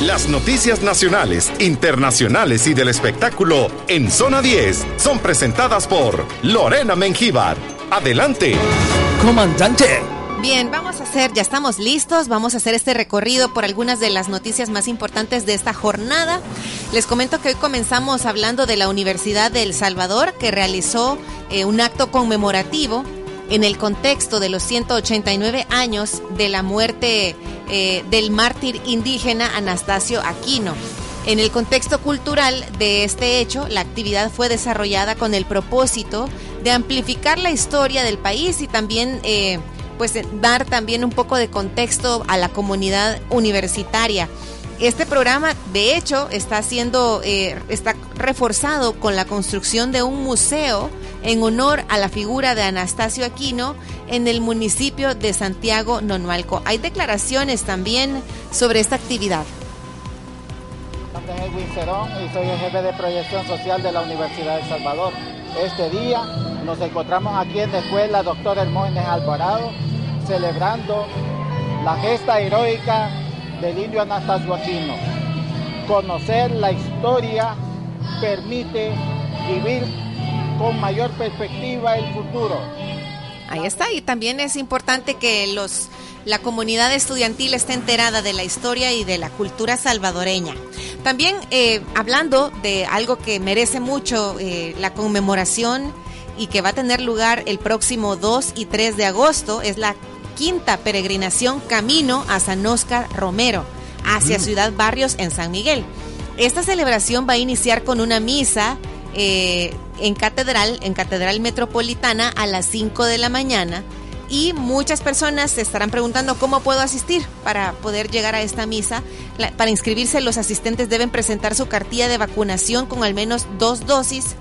Las noticias nacionales, internacionales y del espectáculo en Zona 10 son presentadas por Lorena Mengíbar. Adelante. Comandante. Bien, vamos a hacer, ya estamos listos, vamos a hacer este recorrido por algunas de las noticias más importantes de esta jornada. Les comento que hoy comenzamos hablando de la Universidad de El Salvador, que realizó eh, un acto conmemorativo en el contexto de los 189 años de la muerte eh, del mártir indígena Anastasio Aquino. En el contexto cultural de este hecho, la actividad fue desarrollada con el propósito de amplificar la historia del país y también eh, pues eh, dar también un poco de contexto a la comunidad universitaria. Este programa, de hecho, está siendo, eh, está reforzado con la construcción de un museo en honor a la figura de Anastasio Aquino en el municipio de Santiago Nonualco. Hay declaraciones también sobre esta actividad. Mi y soy el jefe de proyección social de la Universidad de El Salvador. Este día nos encontramos aquí en la escuela Doctor Hermógenes Alvarado celebrando la gesta heroica del indio Anastasio Aquino. Conocer la historia permite vivir con mayor perspectiva el futuro. Ahí está, y también es importante que los la comunidad estudiantil esté enterada de la historia y de la cultura salvadoreña. También eh, hablando de algo que merece mucho eh, la conmemoración y que va a tener lugar el próximo 2 y 3 de agosto, es la quinta peregrinación Camino a San Óscar Romero, hacia Ciudad Barrios en San Miguel. Esta celebración va a iniciar con una misa eh, en Catedral, en Catedral Metropolitana a las 5 de la mañana. Y muchas personas se estarán preguntando cómo puedo asistir para poder llegar a esta misa. Para inscribirse, los asistentes deben presentar su cartilla de vacunación con al menos dos dosis.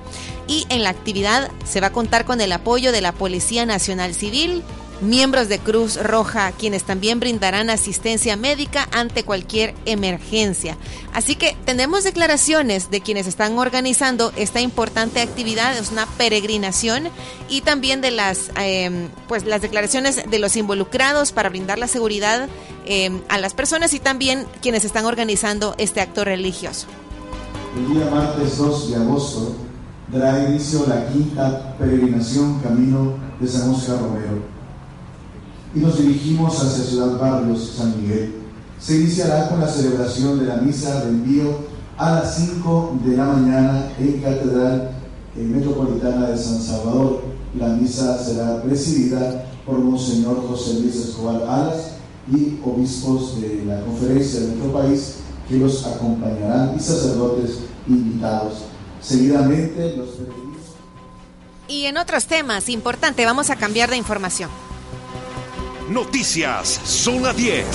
Y en la actividad se va a contar con el apoyo de la Policía Nacional Civil, miembros de Cruz Roja, quienes también brindarán asistencia médica ante cualquier emergencia. Así que tenemos declaraciones de quienes están organizando esta importante actividad, es una peregrinación, y también de las, eh, pues, las declaraciones de los involucrados para brindar la seguridad eh, a las personas y también quienes están organizando este acto religioso. El día martes 2 de agosto dará inicio la quinta peregrinación Camino de San Oscar Romero y nos dirigimos hacia Ciudad Barrios, San Miguel. Se iniciará con la celebración de la misa de envío a las 5 de la mañana en Catedral eh, Metropolitana de San Salvador. La misa será presidida por Monseñor José Luis Escobar Alas y obispos de la conferencia de nuestro país que los acompañarán y sacerdotes invitados. Seguidamente, los. Y en otros temas, importante, vamos a cambiar de información. Noticias Zona 10.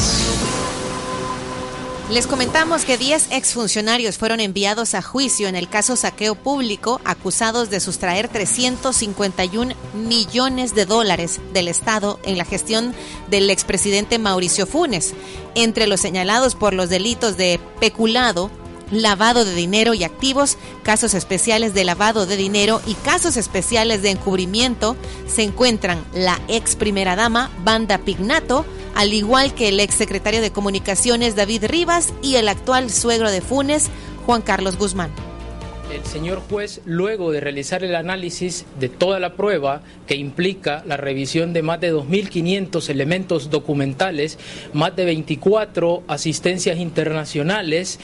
Les comentamos que 10 exfuncionarios fueron enviados a juicio en el caso saqueo público, acusados de sustraer 351 millones de dólares del Estado en la gestión del expresidente Mauricio Funes. Entre los señalados por los delitos de peculado, lavado de dinero y activos, casos especiales de lavado de dinero y casos especiales de encubrimiento, se encuentran la ex primera dama, Banda Pignato, al igual que el ex secretario de Comunicaciones David Rivas y el actual suegro de Funes, Juan Carlos Guzmán. El señor juez, luego de realizar el análisis de toda la prueba que implica la revisión de más de 2.500 elementos documentales, más de 24 asistencias internacionales,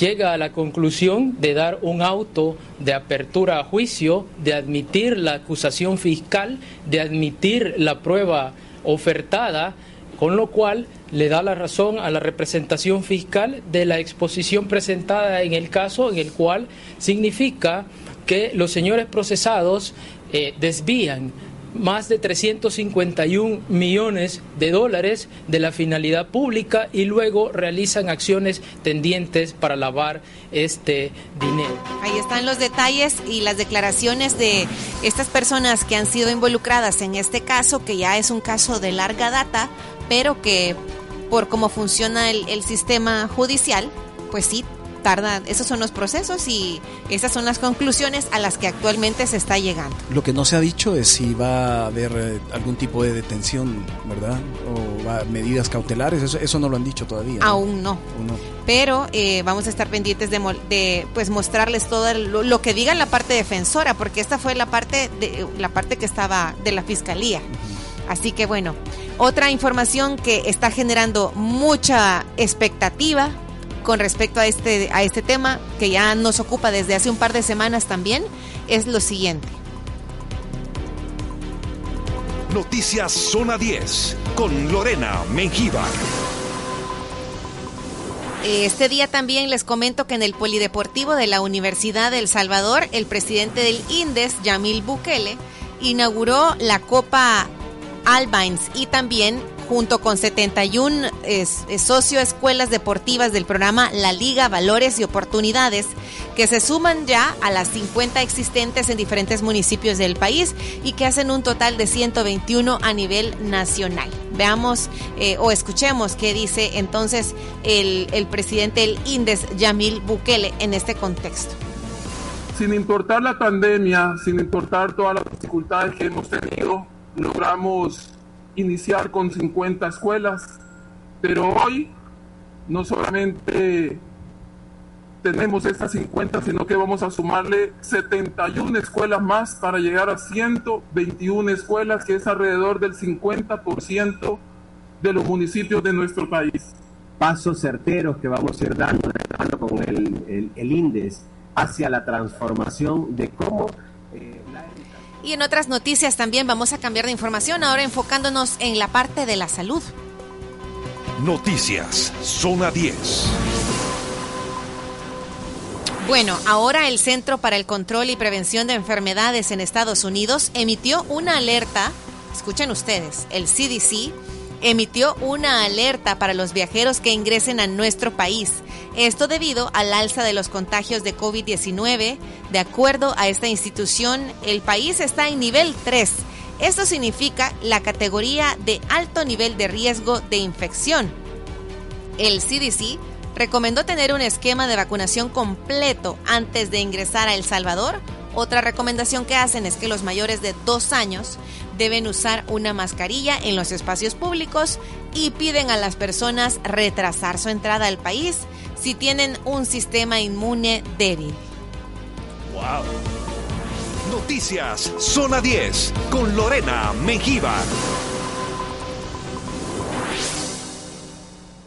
llega a la conclusión de dar un auto de apertura a juicio, de admitir la acusación fiscal, de admitir la prueba ofertada, con lo cual le da la razón a la representación fiscal de la exposición presentada en el caso, en el cual significa que los señores procesados eh, desvían más de 351 millones de dólares de la finalidad pública y luego realizan acciones tendientes para lavar este dinero. Ahí están los detalles y las declaraciones de estas personas que han sido involucradas en este caso, que ya es un caso de larga data, pero que por cómo funciona el, el sistema judicial, pues sí, tarda, esos son los procesos y esas son las conclusiones a las que actualmente se está llegando. Lo que no se ha dicho es si va a haber eh, algún tipo de detención, ¿verdad? O va- medidas cautelares, eso, eso no lo han dicho todavía. ¿no? Aún no. Pero eh, vamos a estar pendientes de, de, pues mostrarles todo lo, lo que diga la parte defensora, porque esta fue la parte de la parte que estaba de la fiscalía. Así que bueno, otra información que está generando mucha expectativa con respecto a este a este tema que ya nos ocupa desde hace un par de semanas también es lo siguiente. Noticias Zona 10 con Lorena Mengíbar. Este día también les comento que en el Polideportivo de la Universidad de El Salvador, el presidente del INDES, Yamil Bukele, inauguró la Copa Albines y también junto con 71 es- socioescuelas deportivas del programa La Liga Valores y Oportunidades, que se suman ya a las 50 existentes en diferentes municipios del país y que hacen un total de 121 a nivel nacional. Veamos eh, o escuchemos qué dice entonces el, el presidente del INDES, Yamil Bukele, en este contexto. sin importar la pandemia, sin importar todas las dificultades que hemos tenido, logramos iniciar con 50 escuelas, pero hoy no solamente tenemos estas 50, sino que vamos a sumarle 71 escuelas más para llegar a 121 escuelas, que es alrededor del 50% de los municipios de nuestro país. pasos certeros que vamos a ir dando, con el, el, INDES hacia la transformación de cómo eh, Y en otras noticias también vamos a cambiar de información, ahora enfocándonos en la parte de la salud. Noticias Zona 10. Bueno, ahora el Centro para el Control y Prevención de Enfermedades en Estados Unidos emitió una alerta, escuchen ustedes, el CDC emitió una alerta para los viajeros que ingresen a nuestro país. Esto debido al alza de los contagios de COVID-19. De acuerdo a esta institución, el país está en nivel 3. Esto significa la categoría de alto nivel de riesgo de infección. El CDC recomendó tener un esquema de vacunación completo antes de ingresar a El Salvador. Otra recomendación que hacen es que los mayores de dos años deben usar una mascarilla en los espacios públicos y piden a las personas retrasar su entrada al país si tienen un sistema inmune débil. Noticias Zona 10 con Lorena Mengíbar.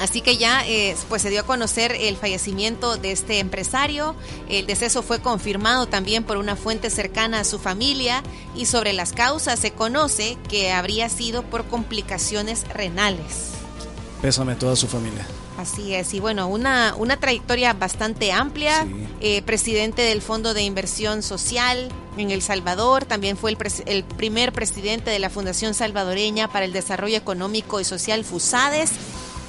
Así que ya eh, pues se dio a conocer el fallecimiento de este empresario. El deceso fue confirmado también por una fuente cercana a su familia y sobre las causas se conoce que habría sido por complicaciones renales. Pésame a toda su familia. Así es, y bueno, una, una trayectoria bastante amplia, eh, presidente del Fondo de Inversión Social en El Salvador, también fue el, pres- el primer presidente de la Fundación Salvadoreña para el Desarrollo Económico y Social FUSADES.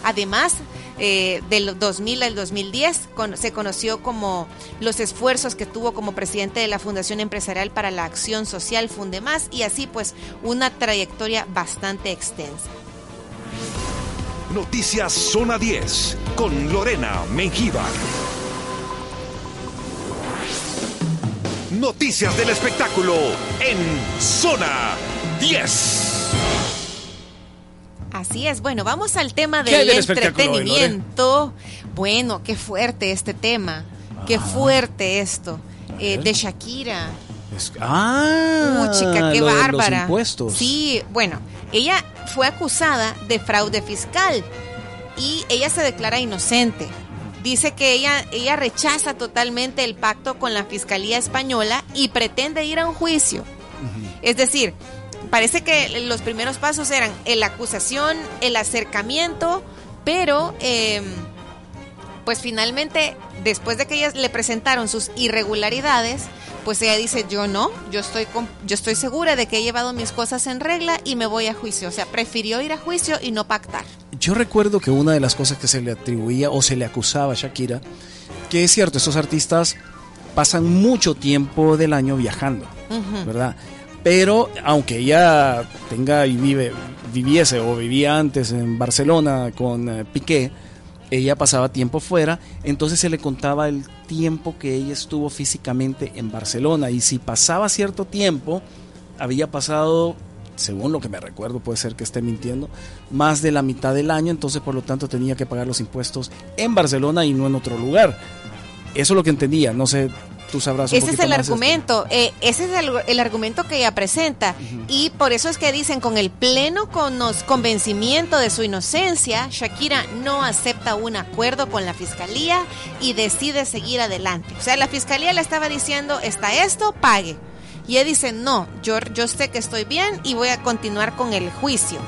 Además, eh, del 2000 al 2010 con- se conoció como los esfuerzos que tuvo como presidente de la Fundación Empresarial para la Acción Social Fundemás y así pues una trayectoria bastante extensa. Noticias Zona 10 con Lorena Mengíbar. Noticias del espectáculo en Zona 10. Así es, bueno, vamos al tema ¿Qué hay del hoy, entretenimiento. Bueno, qué fuerte este tema, qué fuerte esto. Eh, de Shakira. Es- ah, Uh, chica, qué lo de los bárbara. impuestos. Sí, bueno, ella fue acusada de fraude fiscal y ella se declara inocente. Dice que ella, ella rechaza totalmente el pacto con la Fiscalía Española y pretende ir a un juicio. Es decir, parece que los primeros pasos eran la acusación, el acercamiento, pero eh, pues finalmente, después de que ellas le presentaron sus irregularidades, pues ella dice, yo no, yo estoy, con- yo estoy segura de que he llevado mis cosas en regla y me voy a juicio. O sea, prefirió ir a juicio y no pactar. Yo recuerdo que una de las cosas que se le atribuía o se le acusaba a Shakira, que es cierto, estos artistas pasan mucho tiempo del año viajando. ¿verdad? Pero aunque ella tenga y vive, viviese o vivía antes en Barcelona con eh, Piqué, ella pasaba tiempo fuera, entonces se le contaba el tiempo que ella estuvo físicamente en Barcelona y si pasaba cierto tiempo, había pasado, según lo que me recuerdo, puede ser que esté mintiendo, más de la mitad del año, entonces por lo tanto tenía que pagar los impuestos en Barcelona y no en otro lugar. Eso es lo que entendía, no sé, tú sabrás un Ese es el esto. argumento, eh, ese es el, el argumento que ella presenta y por eso es que dicen con el pleno conos- convencimiento de su inocencia, Shakira no acepta un acuerdo con la fiscalía y decide seguir adelante. O sea, la fiscalía le estaba diciendo, está esto, pague. Y ella dice, no, yo, yo sé que estoy bien y voy a continuar con el juicio.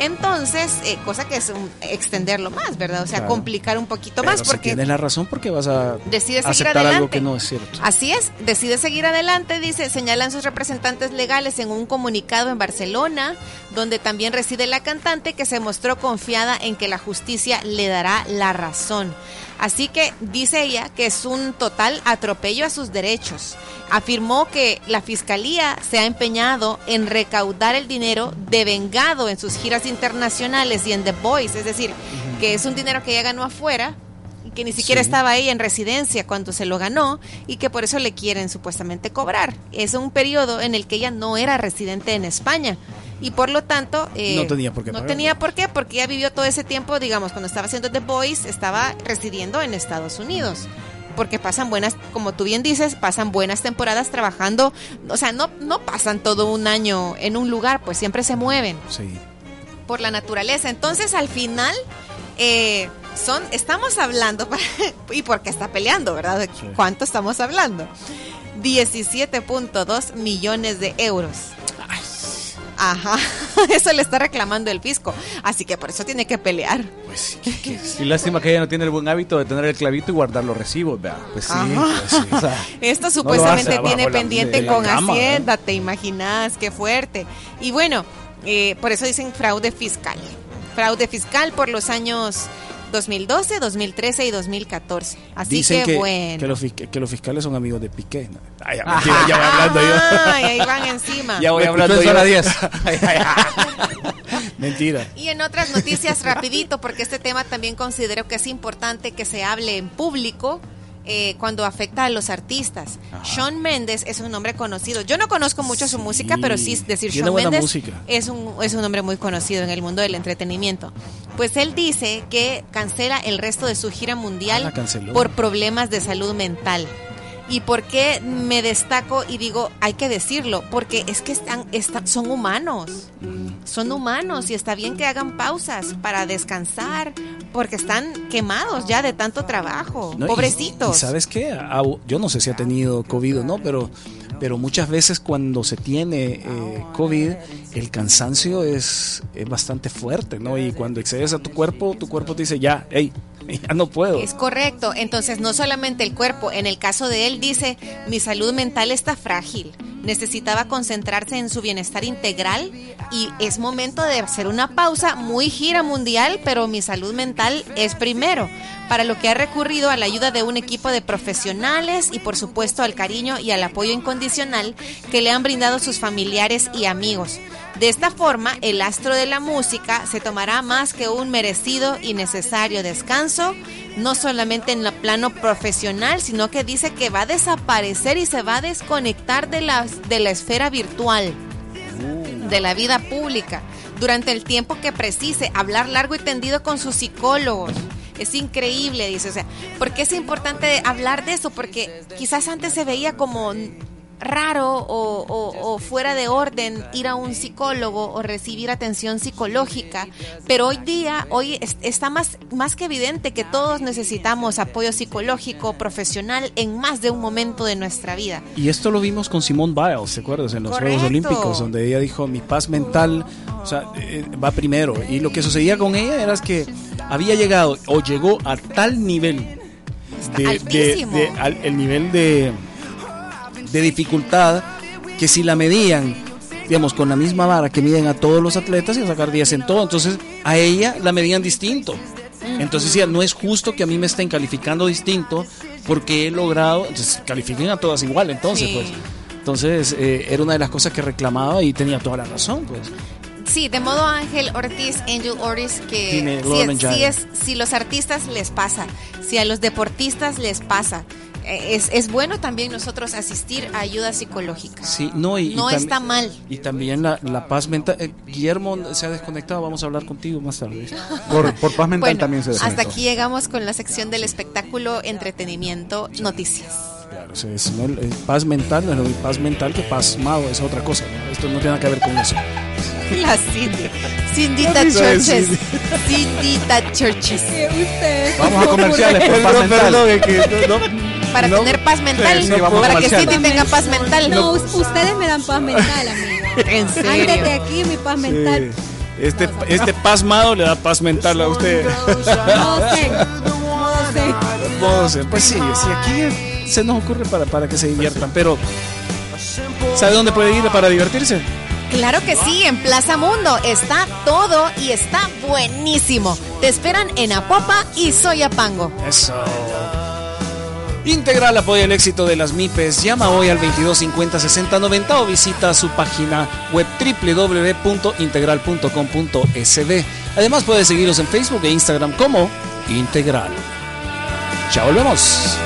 Entonces, eh, cosa que es un- extenderlo más, ¿verdad? O sea, Claro. complicar un poquito Pero más si porque tienes la razón porque vas a Decide seguir aceptar adelante. algo que no es cierto. Así es, decide seguir adelante, dice, señalan sus representantes legales en un comunicado en Barcelona, donde también reside la cantante que se mostró confiada en que la justicia le dará la razón. Así que dice ella que es un total atropello a sus derechos. Afirmó que la fiscalía se ha empeñado en recaudar el dinero devengado en sus giras internacionales y en The Voice, es decir, que es un dinero que ella ganó afuera y que ni siquiera Sí. estaba ella en residencia cuando se lo ganó y que por eso le quieren supuestamente cobrar. Es un periodo en el que ella no era residente en España y por lo tanto eh, No tenía por qué no tenía por qué porque ella vivió todo ese tiempo digamos cuando estaba haciendo The Voice estaba residiendo en Estados Unidos porque pasan buenas como tú bien dices pasan buenas temporadas trabajando o sea no no pasan todo un año en un lugar pues siempre se mueven Sí. Por la naturaleza. Entonces, al final, eh, son, estamos hablando, y porque está peleando, ¿verdad? ¿De ¿Cuánto estamos hablando? 17.2 millones de euros. Ajá, eso le está reclamando el fisco. Así que por eso tiene que pelear. Pues Y lástima que ella no tiene el buen hábito de tener el clavito y guardar los recibos, vea. Pues sí. Pues sí. O sea, Esto supuestamente hace tiene la- pendiente la con ¿eh? Hacienda, ¿te imaginas? Qué fuerte. Y bueno, eh, por eso dicen fraude fiscal. Fraude fiscal por los años 2012, 2013 y 2014. Así Dicen que, que, bueno. que los, que los fiscales son amigos de Piqué. Ay, mentira, ya voy hablando yo. Ay, ahí van encima. Ya voy Me hablando yo. zona 10. Mentira. Y en otras noticias, rapidito, porque este tema también considero que es importante que se hable en público. Eh, cuando afecta a los artistas. Sean Méndez es un nombre conocido. Yo no conozco mucho su música, pero sí decir tiene Sean música. es un, es un hombre muy conocido en el mundo del entretenimiento. Pues él dice que cancela el resto de su gira Ah, mundial canceló. por problemas de salud mental. ¿Y por qué me destaco y digo, hay que decirlo? Porque es que están, están, son humanos. Son humanos y está bien que hagan pausas para descansar porque están quemados ya de tanto trabajo. No, Pobrecitos. Y, sabes qué? Yo no sé si ha tenido COVID o no, pero, pero muchas veces cuando se tiene eh, COVID, el cansancio es, es bastante fuerte, ¿no? Y cuando excedes a tu cuerpo, tu cuerpo te dice, ya, hey, ya no puedo. Es correcto. Entonces, no solamente el cuerpo, en el caso de él dice, mi salud mental está frágil. Necesitaba concentrarse en su bienestar integral y es momento de hacer una pausa muy gira mundial, pero mi salud mental es primero. Para lo que ha recurrido a la ayuda de un equipo de profesionales y por supuesto al cariño y al apoyo incondicional que le han brindado sus familiares y amigos. De esta forma, el astro de la música se tomará más que un merecido y necesario descanso, no solamente en el plano profesional, sino que dice que va a desaparecer y se va a desconectar de la, de la esfera virtual, de la vida pública, durante el tiempo que precise, hablar largo y tendido con sus psicólogos. Es increíble, dice. O sea, ¿por qué es importante hablar de eso? Porque quizás antes se veía como raro o, o- o fuera de orden ir a un psicólogo o recibir atención psicológica, pero hoy día, hoy es- está más, más que evidente que todos necesitamos apoyo psicológico, profesional en más de un momento de nuestra vida. Y esto lo vimos con Simone Biles, ¿te acuerdas? En los Correcto. Juegos Olímpicos, donde ella dijo, mi paz mental o sea, eh, va primero. Y lo que sucedía con ella era que había llegado o llegó a tal nivel de, de- altísimo. de- al- el nivel de, de dificultad que si la medían digamos con la misma vara que miden a todos los atletas iba a sacar 10 en todo. Entonces a ella la medían distinto. Entonces decía no es justo que a mí me estén calificando distinto porque he logrado entonces califiquen a todas igual entonces Sí. pues. Entonces eh, era una de las cosas que reclamaba y tenía toda la razón pues. Sí, de modo Ángel Ortiz, Angel Ortiz, que si, es, si, es- si los artistas les pasa, si a los deportistas les pasa, es, es bueno también nosotros asistir a ayuda psicológica. sí no y, y no tam- está mal. y también la, la paz mental eh, Guillermo se ha desconectado vamos a hablar contigo más tarde Por, por paz mental Bueno, también se hasta desconectó. aquí llegamos con la sección del espectáculo, entretenimiento, noticias. Claro, o sea, es- no, eh, paz mental no es lo mismo paz mental que pasmado, es otra cosa. ¿no? Esto no tiene nada que ver con eso. La Cindy. Cindita ¿Qué risa es, Churches. Cindy? Cindita Churches. Vamos a comerciales por paz mental. Perdón, es que no- no- Para no- tener paz mental, Sí, para que. Cindy tenga paz mental. No, us- ustedes me dan paz mental, amigo. En serio. Antes de aquí, mi paz mental. Sí. Este, este pasmado le da paz mental a usted. No sé. No sé. No sé, pues sí, sí, aquí se nos ocurre para, para que se diviertan, pero ¿sabe dónde puede ir para divertirse? Claro que sí, en Plaza Mundo está todo y está buenísimo. Te esperan en Apopa y Soyapango. Eso. Integral apoya el éxito de las MIPES. Llama hoy al 2250 6090 o visita su página web www.integral.com.sb. Además puedes seguirnos en Facebook e Instagram como Integral. Ya volvemos.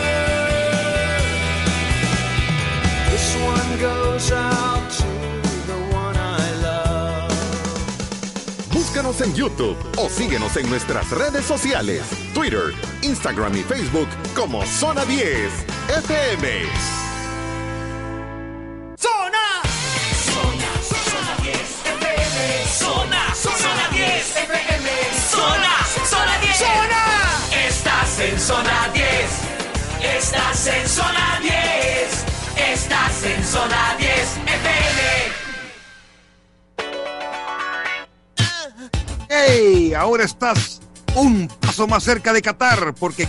Búscanos en YouTube o síguenos en nuestras redes sociales, Twitter, Instagram y Facebook como Zona 10 FM. Zona. Zona, zona 10 FM. Zona, zona 10 FM. Zona, zona 10. Zona. Estás en zona 10. Estás en zona 10. Estás en zona 10 ¡Hey! Ahora estás un paso más cerca de Qatar, porque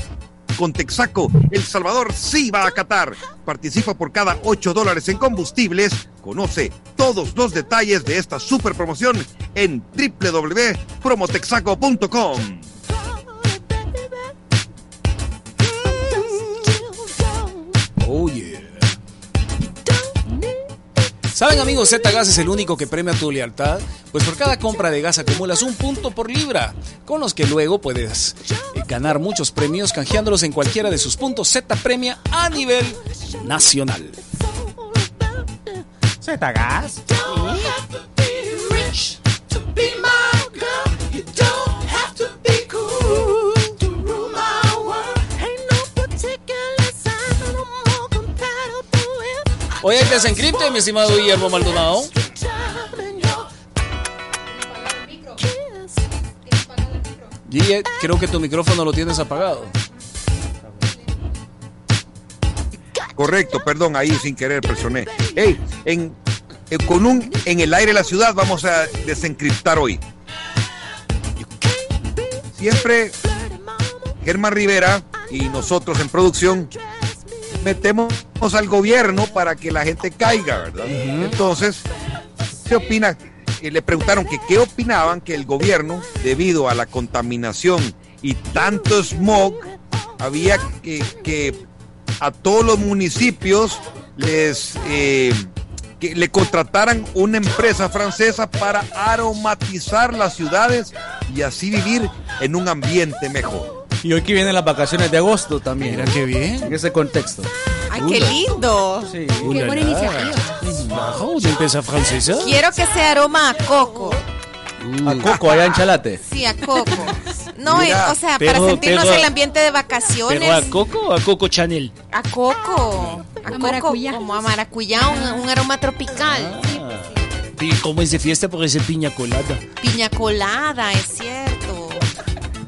con Texaco, El Salvador sí va a Qatar. Participa por cada 8 dólares en combustibles. Conoce todos los detalles de esta super promoción en www.promotexaco.com. Oh yeah. ¿Saben amigos? Z-Gas es el único que premia tu lealtad, pues por cada compra de gas acumulas un punto por libra, con los que luego puedes eh, ganar muchos premios canjeándolos en cualquiera de sus puntos Z Premia a nivel nacional. Z-Gas. Hoy hay desencripte, mi estimado Guillermo Maldonado. Guille, creo que tu micrófono lo tienes apagado. Correcto, perdón, ahí sin querer presioné. Hey, en, eh, con un en el aire de la ciudad vamos a desencriptar hoy. Siempre Germán Rivera y nosotros en producción metemos al gobierno para que la gente caiga, ¿verdad? Entonces, ¿qué opina? Eh, le preguntaron que qué opinaban que el gobierno, debido a la contaminación y tanto smog, había que, que a todos los municipios les eh, que le contrataran una empresa francesa para aromatizar las ciudades y así vivir en un ambiente mejor. Y hoy que vienen las vacaciones de agosto también. Mira qué bien. En ese contexto. Ay, qué lindo. Sí. Qué buena iniciativa. Una empresa francesa. Quiero que sea aroma a coco. A Coco, allá en Chalate. Sí, a coco. No, Mira, eh, o sea, pero- para sentirnos pero- el ambiente de vacaciones. ¿Pero a Coco o a Coco Chanel? A coco. A, coco, maracuyá. como a maracuyá, un, un aroma tropical. ¿Y cómo es de fiesta? Porque es de piña colada. Piña colada, es cierto.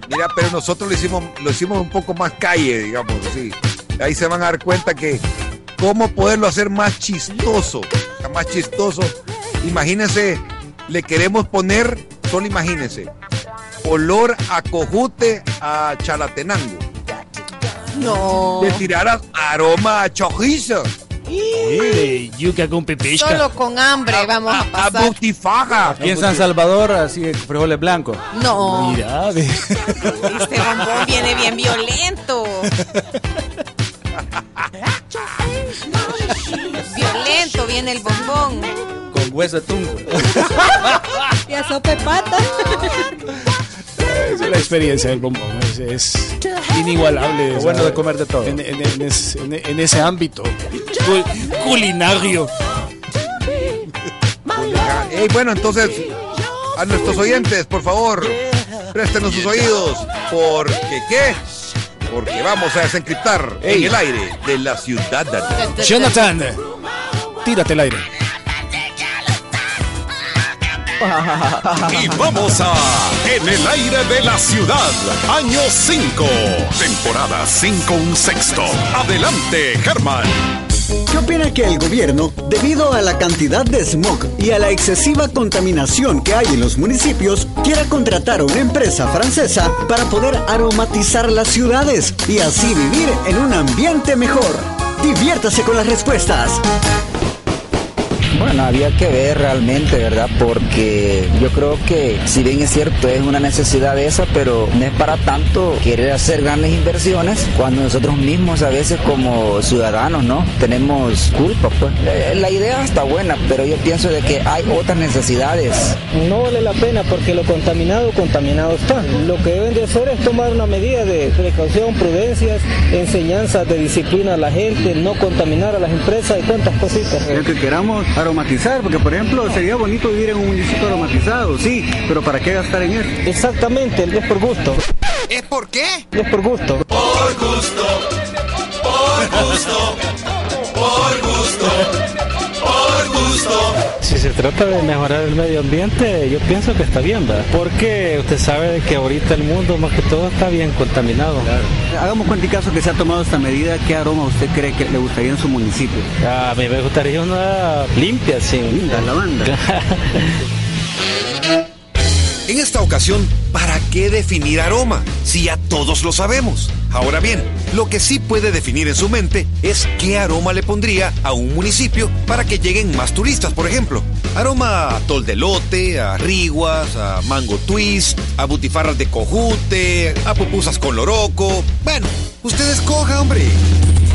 Mira, pero nosotros lo hicimos, lo hicimos un poco más calle, digamos así. Ahí se van a dar cuenta que cómo poderlo hacer más chistoso, más chistoso. Imagínense, le queremos poner, solo imagínense, olor a cojute a chalatenango. No. Le tiraras aroma a chorizo. Yuca con pepesca. Solo con hambre vamos a A pasar. butifaja. Aquí en San Salvador, así, frijoles blancos. No. Mira, ve. Este bombón viene bien violento. Violento viene el bombón. Con hueso de tunco. Y a sope pata. Es la experiencia del bombón. Es, es inigualable. Lo bueno de comer de todo. En, en- en ese, en- en ese ámbito Cul- culinario. Bueno, entonces, a nuestros oyentes, por favor, préstenos sus oídos. Porque, ¿qué? Porque vamos a desencriptar en el aire de la ciudad. Jonathan, tírate el aire. Y vamos a En el aire de la ciudad, año 5, temporada 5 un sexto. Adelante, Germán. ¿Qué opina que el gobierno, debido a la cantidad de smog y a la excesiva contaminación que hay en los municipios, quiera contratar a una empresa francesa para poder aromatizar las ciudades y así vivir en un ambiente mejor? Diviértase con las respuestas. Bueno, había que ver realmente, ¿verdad? Porque yo creo que, si bien es cierto, es una necesidad de esa, pero no es para tanto querer hacer grandes inversiones cuando nosotros mismos a veces como ciudadanos, ¿no? Tenemos culpa, pues. Eh, La idea está buena, pero yo pienso de que hay otras necesidades. No vale la pena porque lo contaminado, contaminado está. Lo que deben de hacer es tomar una medida de precaución, prudencias, enseñanzas de disciplina a la gente, no contaminar a las empresas y tantas cositas. El que queramos aromatizar, porque por ejemplo sería bonito vivir en un municipio aromatizado, sí, pero ¿para qué gastar en eso? Exactamente, es por gusto. ¿Es por qué? Es por gusto. Por gusto, por gusto, por gusto, por gusto. Si se trata de mejorar el medio ambiente, yo pienso que está bien, ¿verdad? Porque usted sabe que ahorita el mundo más que todo está bien contaminado. Hagamos cuenta y caso que se ha tomado esta medida, ¿qué aroma usted cree que le gustaría en su municipio? A mí me gustaría una limpia, sin La lavanda. En esta ocasión, ¿para qué definir aroma? Si ya todos lo sabemos. Ahora bien, lo que sí puede definir en su mente es qué aroma le pondría a un municipio para que lleguen más turistas, por ejemplo. Aroma a tol lote, a riguas, a mango twist, a butifarras de cojute, a pupusas con loroco. Bueno, usted escoja, hombre.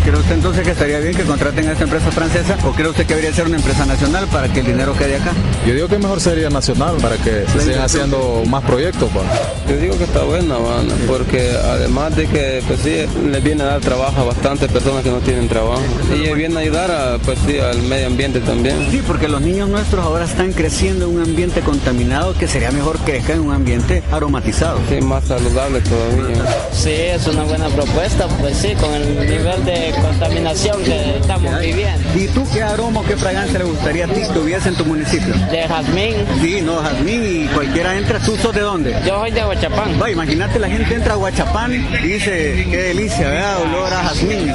¿Cree usted entonces que estaría bien que contraten a esta empresa francesa o cree usted que debería ser una empresa nacional para que el dinero quede acá? Yo digo que mejor sería nacional para que se sigan haciendo más proyectos. pues. Yo digo que está buena, man, porque además de que pues sí, le viene a dar trabajo a bastantes personas que no tienen trabajo y viene a ayudar a, pues sí, al medio ambiente también. Sí, porque los niños nuestros ahora están creciendo en un ambiente contaminado que sería mejor que crezcan en un ambiente aromatizado. Sí, más saludable todavía. Sí, es una buena propuesta, pues sí, con el nivel de contaminación que estamos viviendo. ¿Y tú qué aroma o qué fragancia le gustaría a ti que hubiese en tu municipio? De jazmín. Sí, no, jazmín y cualquiera entra. ¿Tú sos de dónde? Yo soy de Huachapán. Va, imagínate la gente entra a Huachapán y dice, qué delicia, ¿verdad? Olor a jazmín.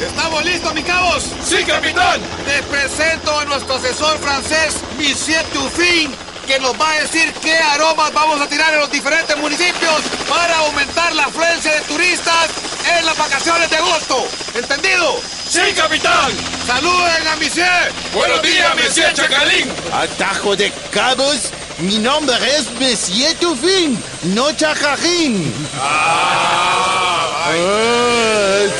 ¿Estamos listos, mis cabos? Sí, capitán. Les presento a nuestro asesor francés, Monsieur Tuffin, que nos va a decir qué aromas vamos a tirar en los diferentes municipios para aumentar la afluencia de turistas en las vacaciones de agosto. ¿Entendido? Sí, capitán. Saluden a Monsieur. Buenos días, Monsieur Chacalín. Atajo de cabos, mi nombre es Monsieur Tufin, no Chacarín. Ah,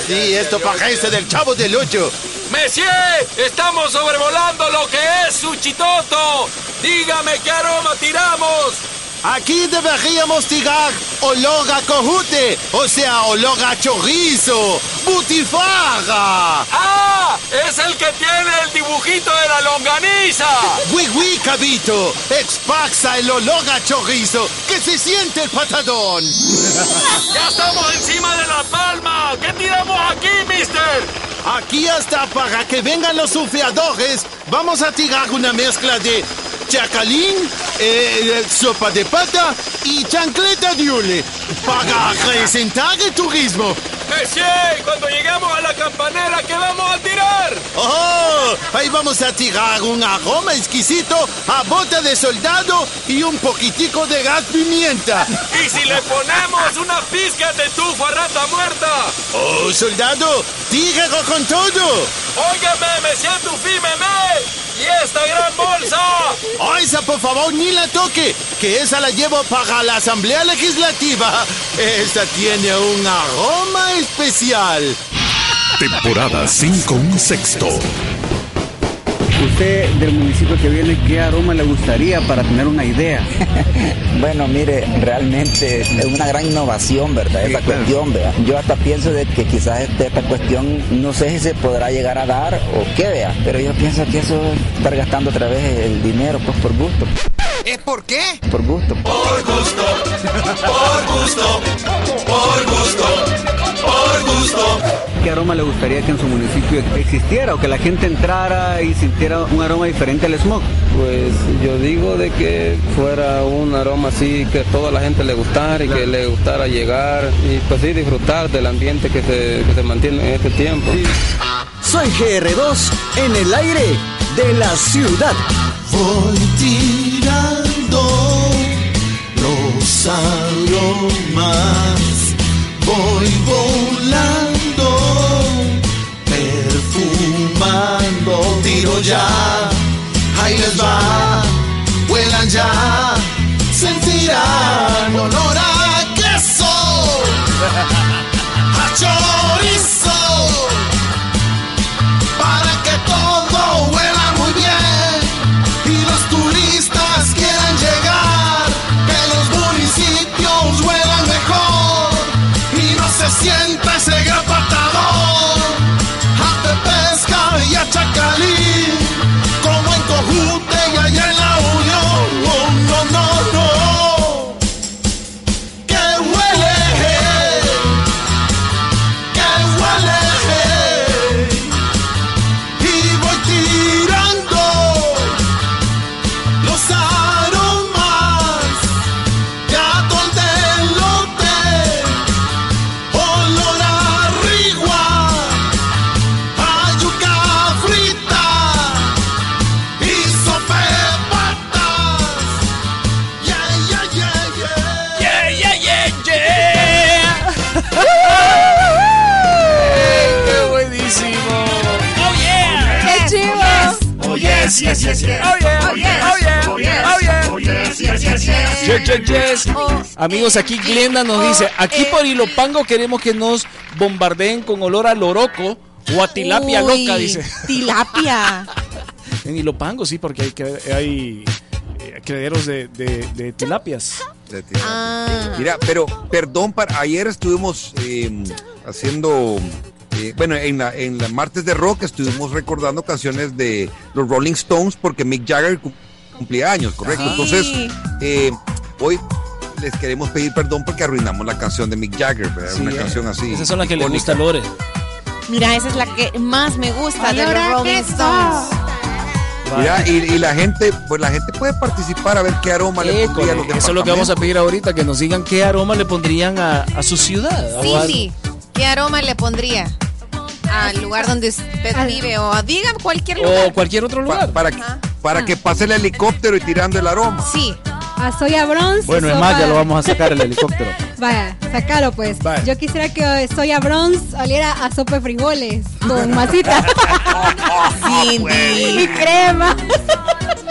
sí, esto parece del chavo del ocho. Monsieur, estamos sobrevolando lo que es Suchitoto. Dígame qué aroma tiramos. Aquí deberíamos tirar olor a cojute, o sea, olor a chorizo, butifarra. ¡Ah! Es el que tiene el dibujito de la longaniza. Oui, oui, cabito, expaxa el olor a chorizo, que se siente el patadón. ¡Ya estamos encima de la palma! ¿Qué tiramos aquí, mister? Aquí hasta para que vengan los surfeadores, vamos a tirar una mezcla de chacalín, eh, sopa de pata y chancleta de hule para presentar el turismo. Monsieur, cuando llegamos a la campanera, ¿qué vamos a tirar? ¡Oh! Ahí vamos a tirar un aroma exquisito a bota de soldado y un poquitico de gas pimienta. ¿Y si le ponemos una pizca de tufo a rata muerta? ¡Oh, soldado! ¡Tíralo con todo! Óigame, me siento meme. ¿Y esta gran bolsa? ¡Oh, esa por favor ni la toque! Que esa la llevo para la Asamblea Legislativa. Esta tiene un aroma especial. Temporada 5 un sexto. Usted del municipio que viene, ¿qué aroma le gustaría para tener una idea? Bueno, mire, realmente es una gran innovación, ¿verdad? Esta cuestión, vea. Yo hasta pienso de que quizás este- esta cuestión no sé si se podrá llegar a dar o qué, vea. Pero yo pienso que eso es estar gastando otra vez el dinero, pues por gusto. ¿Es por qué? Por gusto, por gusto, por gusto, por gusto. ¿Qué aroma le gustaría que en su municipio existiera o que la gente entrara y sintiera un aroma diferente al smog? Pues yo digo de que fuera un aroma así que a toda la gente le gustara y que le gustara llegar y pues sí disfrutar del ambiente que se, que se mantiene en este tiempo. Soy GR2 en el aire de la ciudad. Voy tirando los aromas, voy volando, perfumando, tiro ya, ahí les va, vuelan ya, sentirán olor a queso, a chorizo, y yes, yes, yes, yes. Oh, yeah. Oh, yes, Oh, yeah. oh, yeah, Oh, yes. oh, yeah. Oh, yes, yes, yes, yes. Yes, yes, yes. Amigos, aquí Glenda nos dice, aquí por Ilopango queremos que nos bombardeen con olor a loroco o a tilapia Uy, loca, dice. Tilapia. En Ilopango, sí, porque hay, que- hay eh, criaderos de, de- de tilapias. De tilapia. Ah. Mira, pero perdón, para, ayer estuvimos eh, haciendo, eh, bueno, en la, en la martes de rock estuvimos recordando canciones de los Rolling Stones porque Mick Jagger cum- cumplía años, ¿correcto? Sí. Entonces, eh, hoy les queremos pedir perdón porque arruinamos la canción de Mick Jagger, ¿verdad? Sí, una eh, canción así. Esas son las que le gusta a Lore. Mira, esa es la que más me gusta de los Rolling. Stones. Mira, y, y la gente, pues la gente puede participar a ver qué aroma le pondría a los Eso es lo que vamos a pedir ahorita, que nos digan qué aroma le pondrían a, a su ciudad. a- Cindy, ¿qué aroma le pondría al lugar donde usted vive? O diga cualquier lugar. o cualquier otro lugar. para, que, para que pase el helicóptero y tirando el aroma. Sí. A soya bronze. Bueno, es más, ya lo vamos a sacar el helicóptero. Vaya, sacalo pues. Vaya. Yo quisiera que soya bronze oliera a sopa de frijoles con masita y crema.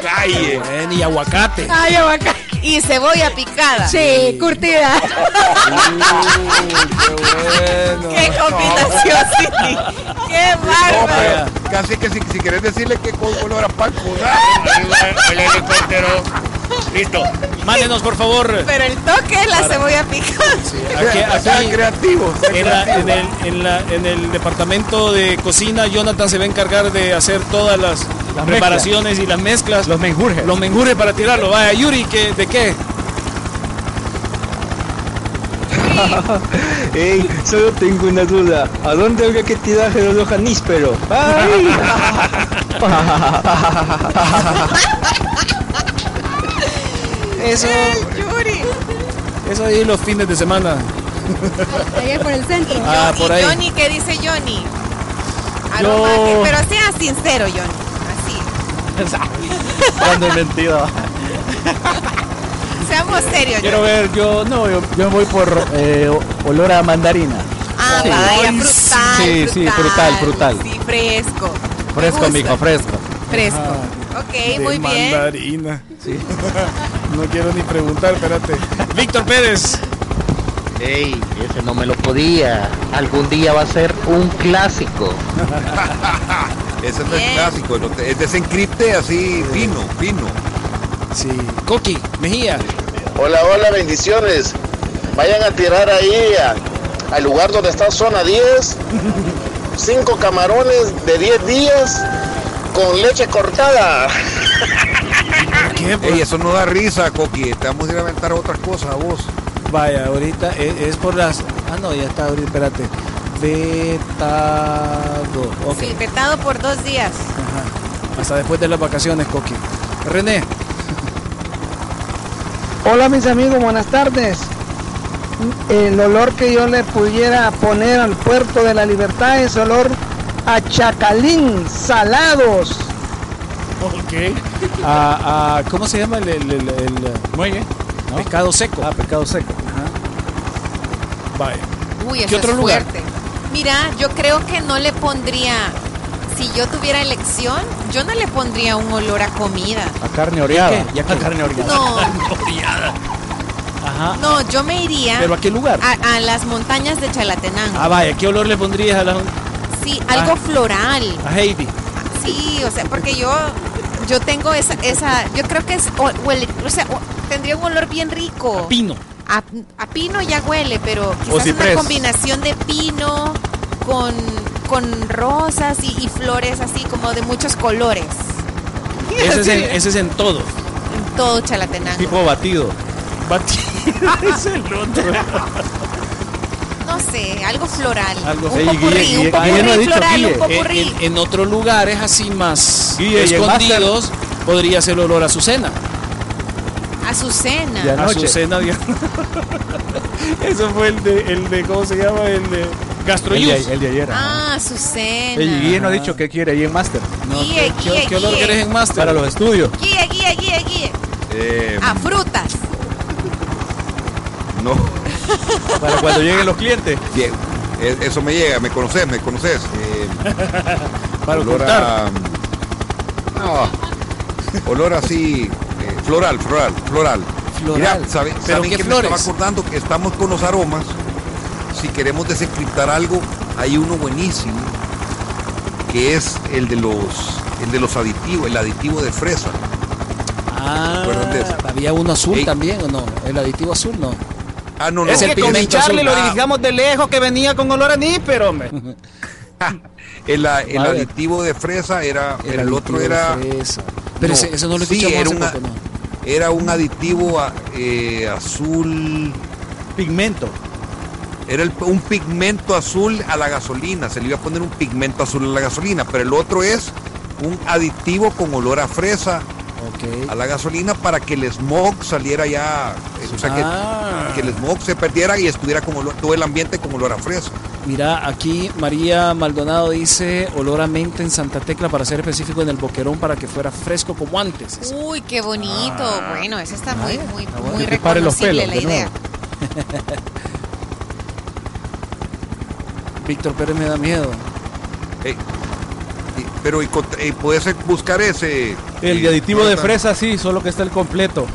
Calle. y aguacate. Ay, aguacate. Y cebolla picada. Sí, curtida. ¡Qué combinación, Cindy! ¡Qué bárbaro! casi que si, si querés decirle que con olor a pan El helicóptero. Listo. Mándenos, por favor. Pero el toque la Para- cebolla picada. Aquí, aquí- en, la- en creativos. el, en, la- en el departamento de cocina, Jonathan se va a encargar de hacer todas las, preparaciones y las mezclas. Los menjures. Los menjures para tirarlo. Vaya, Yuri, ¿qué, ¿de qué? Ey, solo tengo una duda. ¿A dónde habría que tirar el níspero? ¡Ay! Eso. Yuri. Eso ahí los fines de semana. Allá por el centro. Ah, Y por ahí. Johnny, ¿qué dice Johnny? Yo- Aroma pero sea sincero, Johnny. Así. Cuando es mentira. Seamos serios, Quiero Johnny. ver, yo no, yo, yo voy por eh, olor a mandarina. Ah, Sí. vaya, frutal. Sí, sí, frutal, frutal. Sí, fresco. Fresco, mijo, fresco. Fresco. Ah, Ok, de muy bien. mandarina. no quiero ni preguntar, espérate. Víctor Pérez. Ey, ese no me lo podía. Algún día va a ser un clásico. Ese no es clásico, es desencripte así fino, fino. Sí. Coqui, Mejía. Hola, hola, bendiciones. Vayan a tirar ahí a- al lugar donde está zona 10. Cinco camarones de 10 días con leche cortada. ¿Qué? Ey, eso no da risa, Coqui. Te vamos a ir a aventar otras cosas a vos. Vaya, ahorita es, es por las. Ah, no, ya está, ahorita, espérate. Vetado. Ok. Sí, vetado por dos días. Ajá. Hasta después de las vacaciones, Coqui. René. Hola mis amigos, buenas tardes. El olor que yo le pudiera poner al puerto de la libertad es olor a chacalín, salados. Ok. A, a- ¿Cómo se llama el, el, el- el- Muelle. pescado seco? Ah, pescado seco. Vaya. Uy, ¿Qué eso otro es lugar? fuerte. Mira, yo creo que no le pondría, si yo tuviera elección, yo no le pondría un olor a comida. A carne oreada. ¿Qué? Ya que carne oreada. No. Ajá. No, yo me iría ¿Pero a qué lugar? a, a las montañas de Chalatenango. Ah, vaya, ¿qué olor le pondrías a la Sí, algo ah. floral. a Heidi? Sí, o sea, porque yo yo tengo esa esa yo creo que es o- huele, o sea, o- tendría un olor bien rico. Pino. A, a pino ya huele, pero quizás una combinación de pino con, con rosas y, y flores así como de muchos colores. Ese es en, ese es en todo. En todo Chalatenango. Tipo batido. Batido es el otro. No sé, algo floral. Algo un popurrí, Guille, un Guille, popurrí Guille no ha dicho floral, Guille. un popurrí. En, en otros lugares así más Guille, escondidos podría ser el olor a Azucena. Azucena. De. Azucena Eso fue el de, el de, ¿cómo se llama? El de El Gastroyus. de, el de ayer. Ah, Azucena. El Guille no ha dicho qué quiere ahí en Master. Guille, ¿Qué, guille, qué olor guille. querés en Master? Para los estudios. Guille, guille, guille, guille. Eh, A frutas. no. Para cuando lleguen los clientes. Bien, eh, eso me llega, me conoces, me conoces. Eh, Para olor a. No, olor así, eh, floral, floral, floral. Mira, ¿sabe- ¿Pero ¿saben qué qué me estaba acordando? Que estamos con los aromas. Si queremos desencriptar algo, hay uno buenísimo, que es el de los, el de los aditivos, el aditivo de fresa. Ah, de eso? había uno azul Ey. también, ¿o no? El aditivo azul, ¿no? Ah, no, no. Es el que con Charlie lo Ah. dirigamos de lejos que venía con olor a níper, hombre. El, a- el aditivo de fresa era, El el, otro era. Pero ese- eso no lo sí, era, una- era un aditivo a- eh, azul, Pigmento. era el- un pigmento azul a la gasolina, se le iba a poner un pigmento azul a la gasolina, pero el otro es un aditivo con olor a fresa a la gasolina para que el smog saliera ya, eh, o sea, que, Ah. que el smog se perdiera y estuviera con olor- todo el ambiente con olor a fresa. Mira, aquí María Maldonado dice olor a menta en Santa Tecla para ser específico en el boquerón para que fuera fresco como antes. Uy, qué bonito. bueno, eso está muy, muy, bueno. muy los reconocible pelos la de idea. Víctor Pérez me da miedo. Eh, y- pero y, y puedes buscar ese... El de aditivo de fresa, sí, solo que está el completo.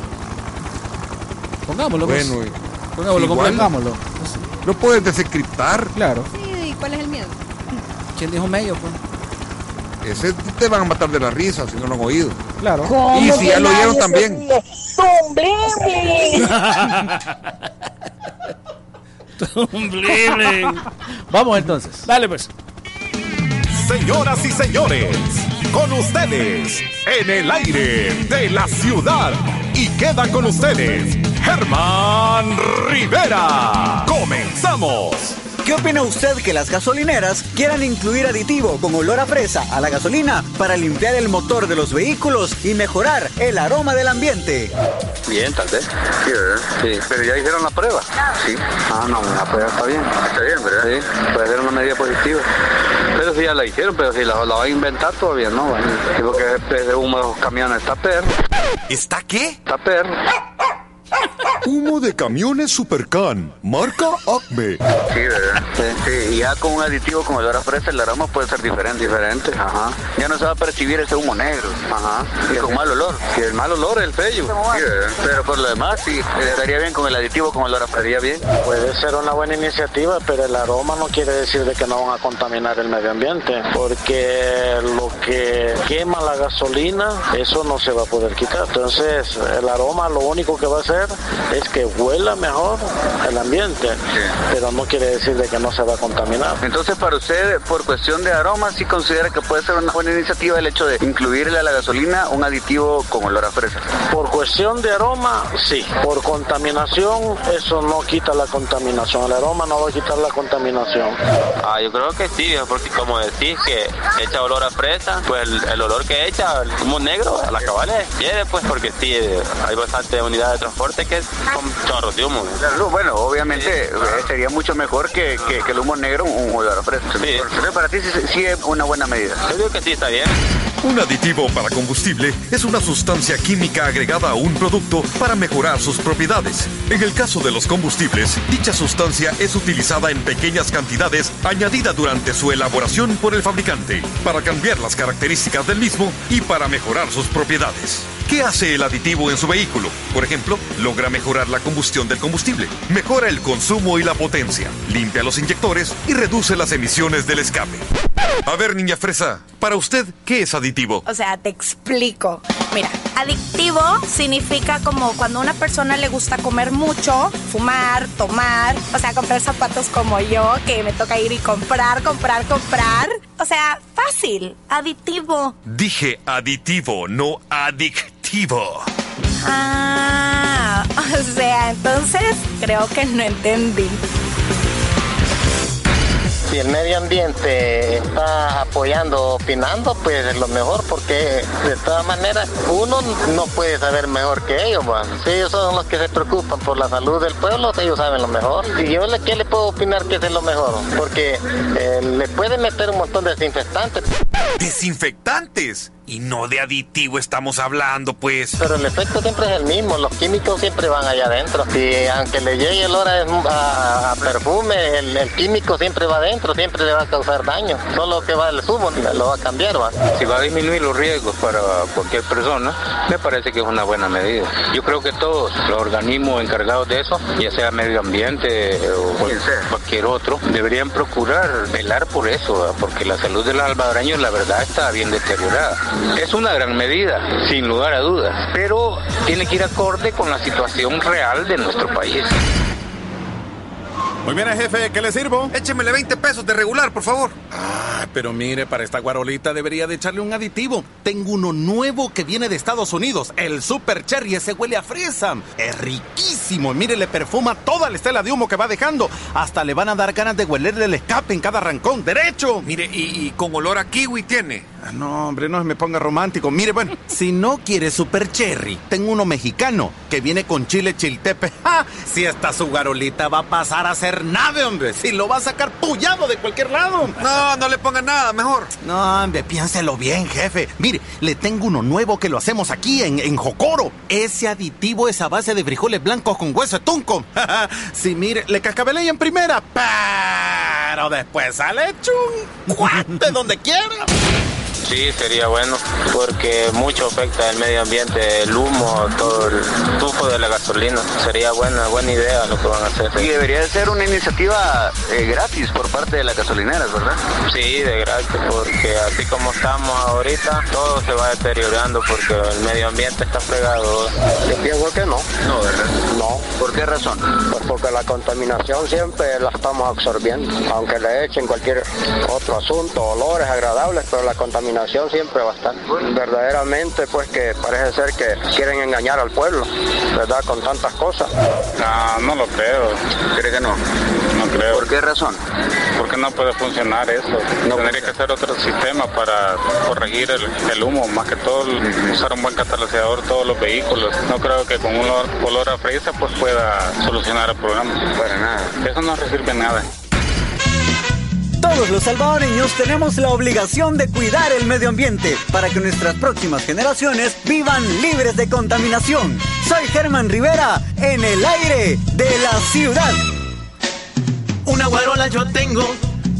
Pongámoslo, pues. Bueno, Pongámoslo, igual. pongámoslo. Lo puedes desencriptar. Claro. Sí, ¿y cuál es el miedo? ¿Quién dijo medio? Pues? Ese te van a matar de la risa si no lo han oído. Claro. Y si ya lo oyeron también. Vamos entonces. Dale, pues. Señoras y señores, con ustedes, en el aire de la ciudad. Y queda con ustedes, Germán Rivera. ¡Comenzamos! ¿Qué opina usted que las gasolineras quieran incluir aditivo con olor a fresa a la gasolina para limpiar el motor de los vehículos y mejorar el aroma del ambiente? Bien, tal vez. Sí, ¿verdad? Sí. Pero ya hicieron la prueba. Sí. Ah, no, la prueba está bien. Está bien, ¿verdad? Sí. Puede ser una medida positiva. Pero si ya la hicieron, pero si la, la va a inventar todavía, ¿no? Bueno, sí, porque ese humo de los camiones está perro. ¿Está qué? Está perro. Humo de camiones Supercan, marca Acme. Sí, ¿verdad? Sí. Sí, ya con un aditivo como a fresa, el aroma puede ser diferente. Diferente, ajá. Ya no se va a percibir ese humo negro. Ajá. Y con mal olor. Y el mal olor es el fello. Sí, ¿verdad? Pero por lo demás, sí, estaría bien con el aditivo como fresa. Estaría bien. Puede ser una buena iniciativa, pero el aroma no quiere decir de que no van a contaminar el medio ambiente, porque lo que quema la gasolina, eso no se va a poder quitar. Entonces, el aroma lo único que va a hacer es que huela mejor el ambiente, pero no quiere decir de que no se va a contaminar. Entonces, para usted, por cuestión de aroma, sí considera que puede ser una buena iniciativa el hecho de incluirle a la gasolina un aditivo con olor a fresa. Por cuestión de aroma, sí. Por contaminación, eso no quita la contaminación. El aroma no va a quitar la contaminación. Ah, yo creo que sí, porque como decís que echa olor a fresa, pues el, el olor que echa, el humo negro, a la cabal quiere, pues porque sí, hay bastante unidades de transporte que son chorros de humo. Claro, bueno, obviamente eh, sería mucho mejor que, que- que el humo negro un olor a fresa. Entonces, para ti sí, sí es una buena medida. Yo digo que sí, está bien. Un aditivo para combustible es una sustancia química agregada a un producto para mejorar sus propiedades. En el caso de los combustibles, dicha sustancia es utilizada en pequeñas cantidades añadida durante su elaboración por el fabricante para cambiar las características del mismo y para mejorar sus propiedades. ¿Qué hace el aditivo en su vehículo? Por ejemplo, logra mejorar la combustión del combustible, mejora el consumo y la potencia, limpia los inyectores y reduce las emisiones del escape. A ver, niña fresa, para usted, ¿qué es aditivo? O sea, te explico. Mira, adictivo significa como cuando a una persona le gusta comer mucho, fumar, tomar, o sea, comprar zapatos como yo, que me toca ir y comprar, comprar, comprar. O sea, fácil, aditivo. Dije aditivo, no adictivo. Ah, o sea, entonces creo que no entendí. Si el medio ambiente está apoyando, opinando, pues es lo mejor, porque de todas maneras uno no puede saber mejor que ellos. ¿va? Si ellos son los que se preocupan por la salud del pueblo, ellos saben lo mejor. Y yo, le- ¿qué le puedo opinar que es lo mejor? Porque eh, le pueden meter un montón de desinfectantes. Desinfectantes. Y no de aditivo estamos hablando, pues. Pero el efecto siempre es el mismo, los químicos siempre van allá adentro. Y aunque le llegue el olor a, perfume, el, el químico siempre va adentro, siempre le va a causar daño. Solo que va el zumo, lo va a cambiar, va. Si va a disminuir los riesgos para cualquier persona, me parece que es una buena medida. Yo creo que todos los organismos encargados de eso, ya sea medio ambiente o cual- cualquier otro, deberían procurar velar por eso, porque la salud de los albareños, la verdad, está bien deteriorada. Es una gran medida, sin lugar a dudas, pero tiene que ir acorde con la situación real de nuestro país. Muy bien, jefe, ¿qué le sirvo? Échemele 20 pesos de regular, por favor. Ah, pero mire, para esta guarolita debería de echarle un aditivo. Tengo uno nuevo que viene de Estados Unidos, el Super Cherry, ese huele a fresa. Es riquísimo, y mire, le perfuma toda la estela de humo que va dejando. Hasta le van a dar ganas de huelerle el escape en cada rancón, derecho. Mire, y, y con olor a kiwi tiene. Ah, No, hombre, no me ponga romántico. Mire, bueno, si no quiere Super Cherry, tengo uno mexicano que viene con chile chiltepe. ¡Ja! Si esta su garolita va a pasar a ser nave, hombre. Si lo va a sacar pullado de cualquier lado. No, no le ponga nada, mejor. No, hombre, piénselo bien, jefe. Mire, le tengo uno nuevo que lo hacemos aquí en, en Jocoro. Ese aditivo es a base de frijoles blancos con hueso de tunco. sí, mire, le cascabelé en primera, pero después sale chun cuate donde quiera. Sí, sería bueno, porque mucho afecta el medio ambiente, el humo, todo el tufo de la gasolina. Sería buena, buena idea lo que van a hacer. Y debería de ser una iniciativa eh, gratis por parte de las gasolineras, ¿verdad? Sí, de gratis, porque así como estamos ahorita, todo se va deteriorando porque el medio ambiente está fregado. Yo pienso que no. No, ¿verdad? No. ¿Por qué razón? Pues porque la contaminación siempre la estamos absorbiendo, aunque le echen cualquier otro asunto, olores agradables, pero la contaminación siempre va a estar. Verdaderamente, pues que parece ser que quieren engañar al pueblo, ¿verdad? Con tantas cosas. No, no lo creo. ¿Cree que no? No creo. ¿Por qué razón? Porque no puede funcionar eso. Tendría que ser otro sistema para corregir el, el humo, más que todo el- usar un buen catalizador todos los vehículos. No creo que con un olor, a fresa pues pueda solucionar el problema. Para nada. Eso no resuelve nada. Todos los salvadoreños tenemos la obligación de cuidar el medio ambiente para que nuestras próximas generaciones vivan libres de contaminación. Soy Germán Rivera en el aire de la ciudad. Una guarola yo tengo,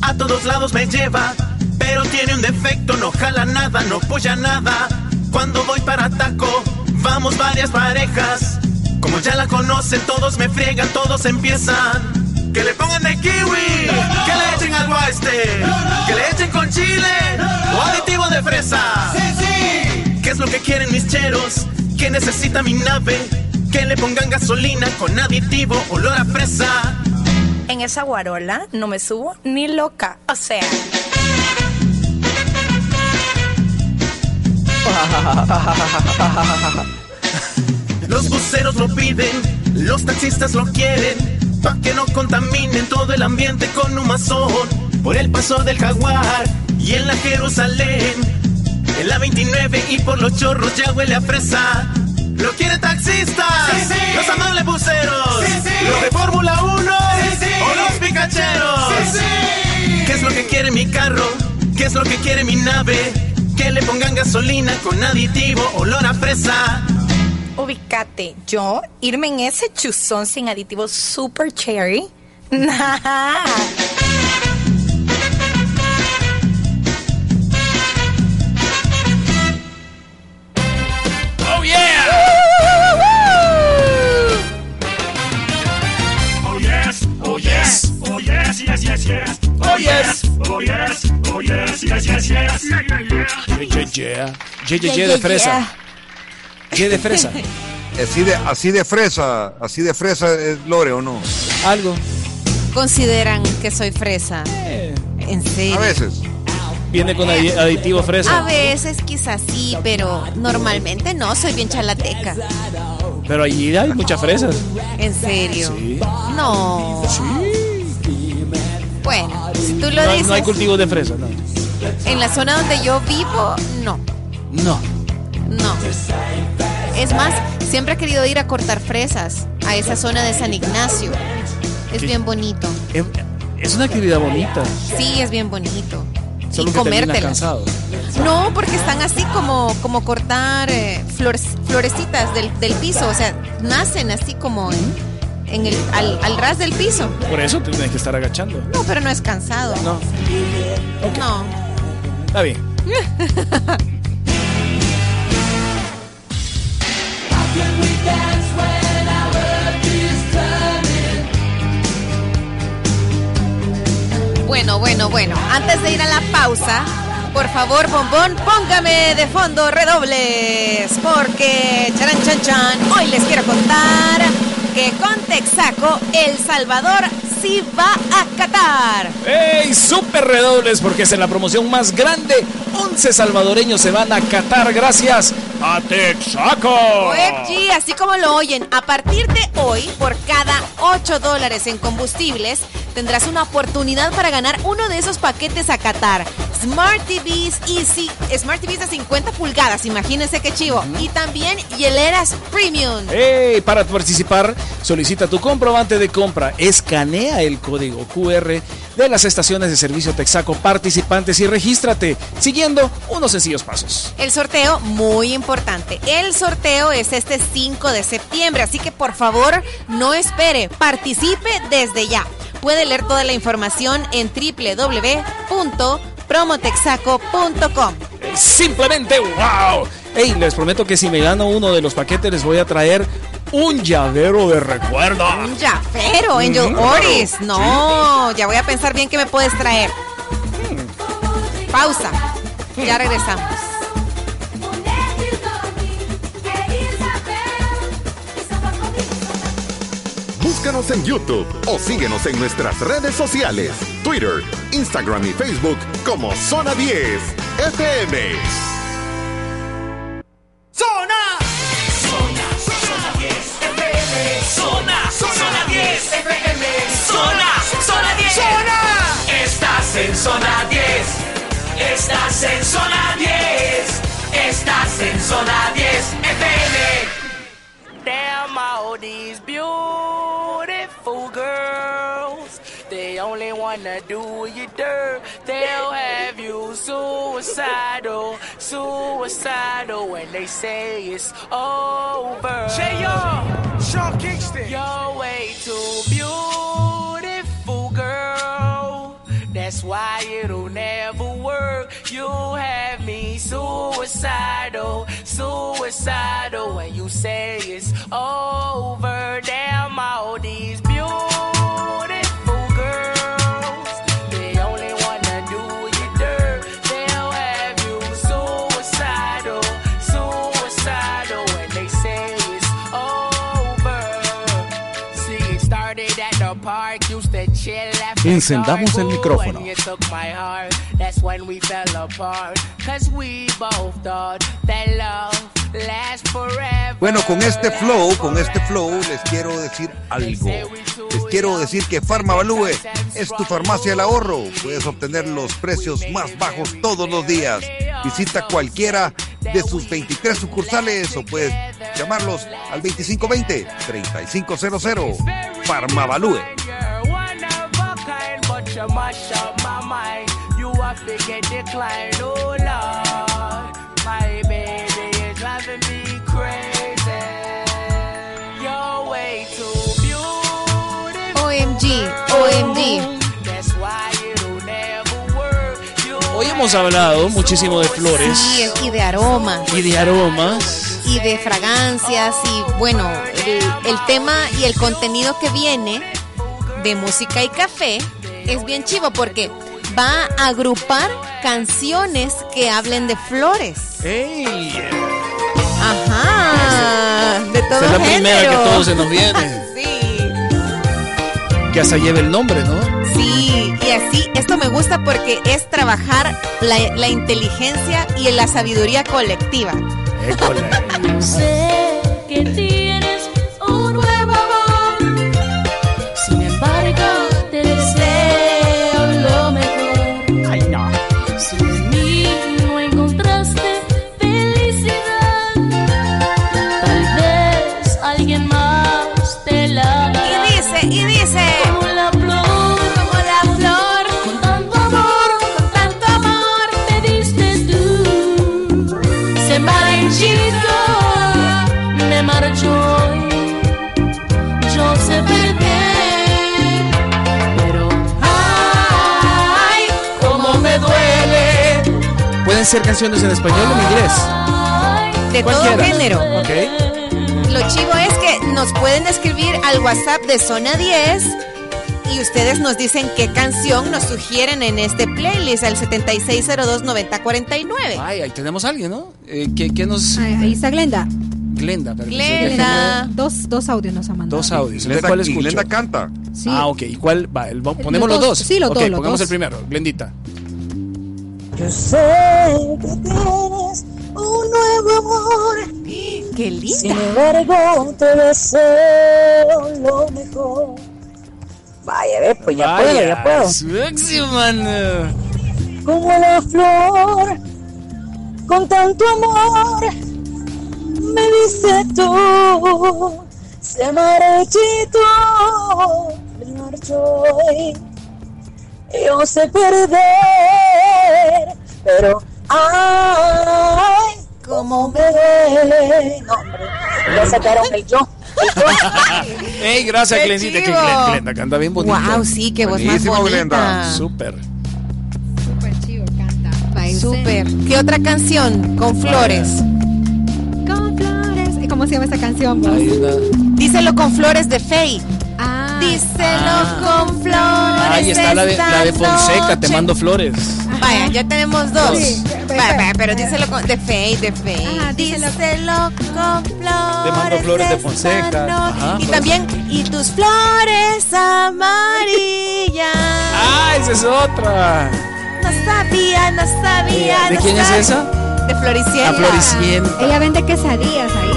a todos lados me lleva, pero tiene un defecto, no jala nada, no apoya nada. Cuando voy para taco, vamos varias parejas. Como ya la conocen, todos me friegan, todos empiezan. Que le pongan de kiwi, que le echen algo a este, que le echen con chile o aditivo de fresa. ¿Qué es lo que quieren mis cheros? ¿Qué necesita mi nave? Que le pongan gasolina con aditivo, olor a fresa. En esa guarola no me subo ni loca. O sea, Los buceros lo piden, los taxistas lo quieren, pa' que no contaminen todo el ambiente con humazón. Por el paso del jaguar y en la Jerusalén, en la 29 y por los chorros ya huele a fresa. Lo quieren taxistas, los amables buceros, los de Fórmula 1 o los picacheros. ¿Qué es lo que quiere mi carro? ¿Qué es lo que quiere mi nave? Que le pongan gasolina con aditivo, olor a fresa. Ubicate. Yo, irme en ese chuzón sin aditivo super cherry. Nah. ¡Oh, yeah! Oh yes, oh yes, oh yes, yes, yes, yes. Oh, yes. oh yes, oh yes, yes, yes, yes. Yeah, yeah, yeah. Yeah, yeah, yeah. Yeah, yeah, yeah de fresa. Yeah de fresa. Así de, así de fresa, así de fresa es Lore o no. Algo. Consideran que soy fresa. En serio. A veces. Viene con adi- aditivo fresa. A veces quizás sí, pero normalmente no, soy bien chalateca. Pero allí hay muchas fresas. En serio. Sí. No. Bueno, si tú lo No, dices, no hay cultivos de fresa, no. en la zona donde yo vivo, no, No. No. Es más, siempre he querido ir a cortar fresas a esa zona de San Ignacio. Es ¿Qué? bien bonito. Es, una actividad bonita. Sí, es bien bonito. Solo y comértelas. No, porque están así como, como cortar eh, flores- florecitas del, del piso, o sea, nacen así como en, en el, al, al ras del piso. Por eso te tienes que estar agachando. No, pero no es cansado. No. No. Está bien. Bueno, bueno, bueno. Antes de ir a la pausa, por favor, bombón, póngame de fondo redobles. Porque, charan, chan, chan, hoy les quiero contar que con Texaco, El Salvador sí va a Qatar. ¡Ey! Super redobles porque es en la promoción más grande. 11 salvadoreños se van a Qatar gracias a Texaco. OMG, así como lo oyen, a partir de hoy, por cada 8 dólares en combustibles, tendrás una oportunidad para ganar uno de esos paquetes a Qatar. Smart TVs Easy, Smart TVs de 50 pulgadas, imagínense qué chivo. Y también hieleras premium. ¡Ey! Para participar, solicita tu comprobante de compra. Escanea el código QR de las estaciones de servicio Texaco participantes y regístrate siguiendo unos sencillos pasos. El sorteo, muy importante. El sorteo es este 5 de septiembre, así que por favor no espere, participe desde ya. Puede leer toda la información en www.promotexaco.com. Simplemente wow. Ey, les prometo que si me gano uno de los paquetes les voy a traer un llavero de recuerdo. Un llavero, Angel Mm, Oris. No, ya voy a pensar bien qué me puedes traer. Pausa. Ya regresamos. Búscanos en YouTube o síguenos en nuestras redes sociales, Twitter, Instagram y Facebook como Zona 10 FM. Zona. Zona, zona 10 FM. Zona, zona 10 FM. Zona, zona 10. Zona. Estás en zona 10. Estás en zona 10. Estás en zona 10 FM. Damn all these beautiful Only wanna do you dirt. They'll have you suicidal, suicidal when they say it's over. J.O., Sean Kingston. You're way too beautiful, girl. That's why it'll never work. You have me suicidal, suicidal when you say it's over. Damn all these beautiful love lasts forever. Bueno, con este flow, con este flow, les quiero decir algo. Les quiero decir que Farmavalúe es tu farmacia del ahorro. Puedes obtener los precios más bajos todos los días. Visita cualquiera de sus 23 sucursales o puedes llamarlos al 2520-3500. Farmavalúe. You mash up my mind. You have to get declined, oh Lord. My baby is driving me crazy. You're way too beautiful. OMG, OMG. That's why it'll never work. You Hoy hemos hablado muchísimo de flores Sí, y de aromas. y de aromas. y de fragancias y bueno, el, el tema y el contenido que viene de música y café es bien chivo porque va a agrupar canciones que hablen de flores. Ajá, de todo es la primera género. que todo se nos viene. sí, Que hasta lleve el nombre, ¿no? sí, y así esto me gusta porque es trabajar la, la inteligencia y la sabiduría colectiva. Sé hacer canciones en español o en inglés? De todo género. Ok. Lo chivo es que nos pueden escribir al WhatsApp de Zona 10 y ustedes nos dicen qué canción nos sugieren en este playlist al 7602-9049. Ay, ahí tenemos a alguien, ¿no? Eh, ¿qué, qué nos...? Ahí, ahí está Glenda. Glenda. Glenda. Dos, dos audios nos ha mandado. Dos audios. ¿De Glenda- ¿Cuál escucho? Glenda canta. Sí. Ah, ok. ¿Y cuál va? ¿Ponemos Los los dos. Sí, los Ok, dos, los pongamos dos. el primero. Glendita. Yo sé que tienes un nuevo amor. ¡Qué Sin embargo, te deseo lo mejor. Vaya, ve, pues ya puedo, ya puedo. Sexy, man. Como la flor, con tanto amor, me dice tú, se marchito, me marchó hoy. Yo sé perder, pero ay, cómo me duele. No, hombre, ya sacaron el yo. el yo. Ey, gracias, ¡Qué Glendita. Que! Glenda, Glenda canta bien bonito. Wow, sí, qué voz más Buenísimo, bonita. Glenda. Súper. Súper chido canta. Súper. ¿Qué otra canción? Con flores. Con flores. ¿Y ¿Cómo se llama esta canción? vos? Díselo con flores de Faye. Ah, Díselo con flores. Ahí está la de, la de Fonseca, te mando flores. Vaya, ya tenemos dos. Sí. Vaya, vaya, pero díselo con. De Faye, de Faye. Ah, díselo- díselo con flores. Te mando flores de Fonseca. Ajá, y también, y tus flores amarillas. Ah, esa es otra. No sabía, no sabía. ¿De no quién es esa? De Floricienta. A Floricienta. Ella vende quesadillas ahí.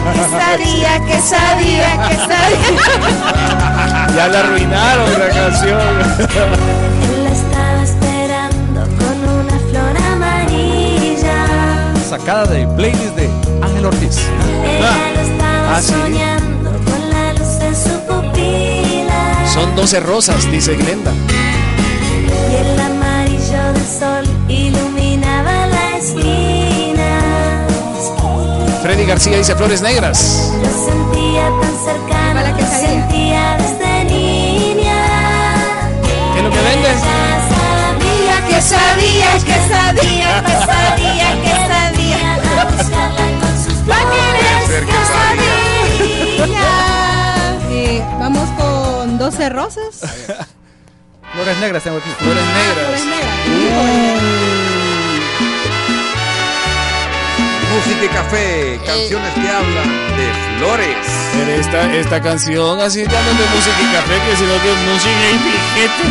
Quesadilla, quesadilla, quesadilla. Ya la arruinaron la canción. Él la estaba esperando con una flor amarilla. Sacada del playlist de Ángel Ortiz. Ella lo estaba Ah, sí. soñando con la luz en su pupila. Son 12 rosas, dice Glenda. Y el amarillo del sol iluminaba Freddy García dice flores negras. Lo sentía tan cercano, Para quesadilla. sentía desde niña. ¿Qué es lo que vende? Ya sabía Que sabía, que sabía, que sabía, que sabía. a buscarla con sus Va a querer ser que quesadilla. Eh, vamos con 12 rosas. Flores negras tengo aquí. Flores Flores negras. Música y café, canciones que hablan de flores. Pero esta, esta canción así ya no es de música y café, que sino que es música y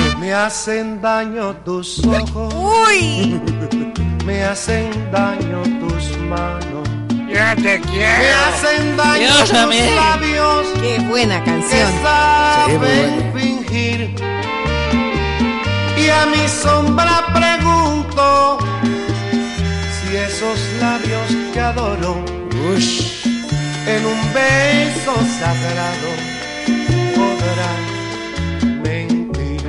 piquete. Me hacen daño tus ojos, Uy, me hacen daño tus manos, Ya te me quiero. hacen daño Dios, tus amén. labios qué buena que canción. saben fingir. Y a mi sombra pregunto esos labios que adoro Ush. en un beso sagrado podrán mentir.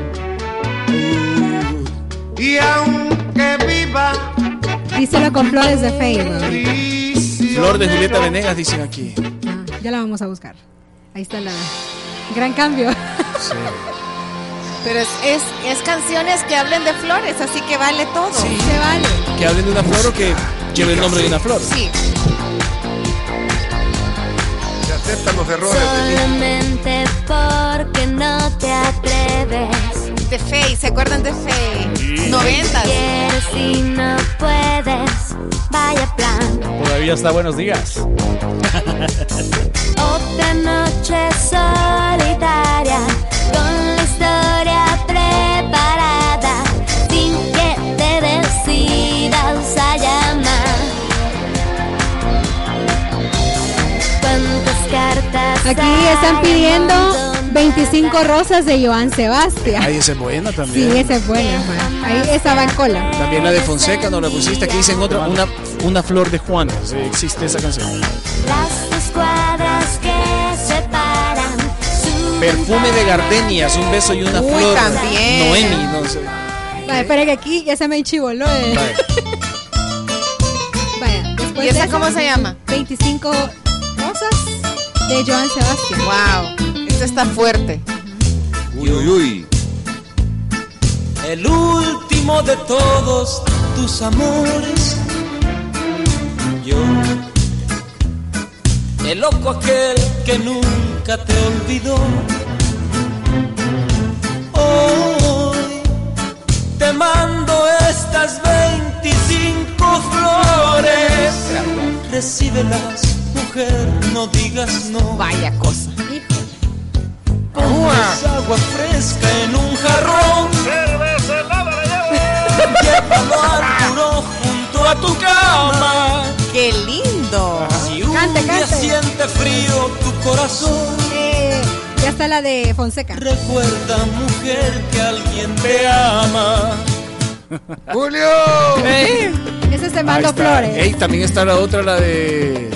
Y aunque viva Díselo con flores de Faye. Flor de Julieta Venegas, dicen aquí. Ah, ya la vamos a buscar. Ahí está la gran cambio. Pero es, es, es canciones que hablen de flores, así que vale todo. Sí. Se vale. Que hablen de una flor o que lleve el nombre de una flor. Sí. Se aceptan los errores. Solamente porque no te atreves. De Faye, ¿se acuerdan de Faye? Noventas. Quieres y no puedes. Vaya plan. Todavía está buenos días. Otra noche solitaria. Con Aquí están pidiendo Un montón 25 rosas de Joan Sebastián. Ay, esa es buena Sí, también. esa es buena. Juan. Ahí estaba en cola. También la de Fonseca, no la pusiste. Aquí dicen otra, una, una flor de Juan. Sí, existe esa canción. Las dos cuadras que separan. Perfume de gardenias, un beso y una Uy, flor. también. Noemi, no sé. Vaya, espera que aquí ya se me enchivoló. eh. Vale. Vaya, después ¿Y esa de cómo se llama? 25 rosas de Joan Sebastián. Wow, esto está fuerte. Uy, uy, uy. El último último de todos tus amores. Yo, el loco aquel que nunca te olvidó. Hoy te mando estas 25 flores. Recíbelas, mujer, no digas no. Vaya cosa. Ponles agua fresca en un jarrón. Llévalo al buró junto a tu cama. ¡Qué lindo! Si un Cante, día cante. siente frío tu corazón. Eh, ya está la de Fonseca. Recuerda, mujer, que alguien te ama. ¡Julio! Ese es de Ahí Mando. Flores. Ey, también está la otra, la de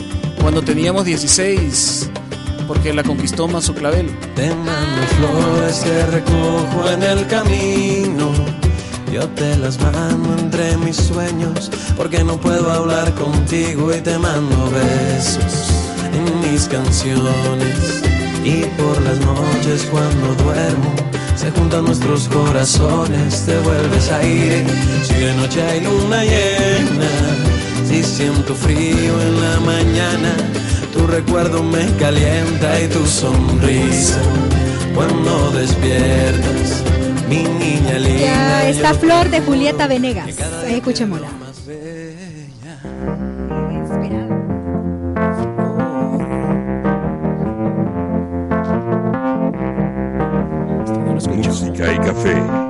cuando teníamos 16, porque la conquistó Mazo Clavel. Te mando flores que recojo en el camino. Yo te las mando entre mis sueños, porque no puedo hablar contigo y te mando besos en mis canciones. Y por las noches cuando duermo, se juntan nuestros corazones, te vuelves aire. Si de noche hay luna llena, si siento frío en la mañana, tu recuerdo me calienta y tu sonrisa. Cuando despiertas, mi niña linda. Ya está Flor de Julieta Venegas. Escuchémosla. Música y café.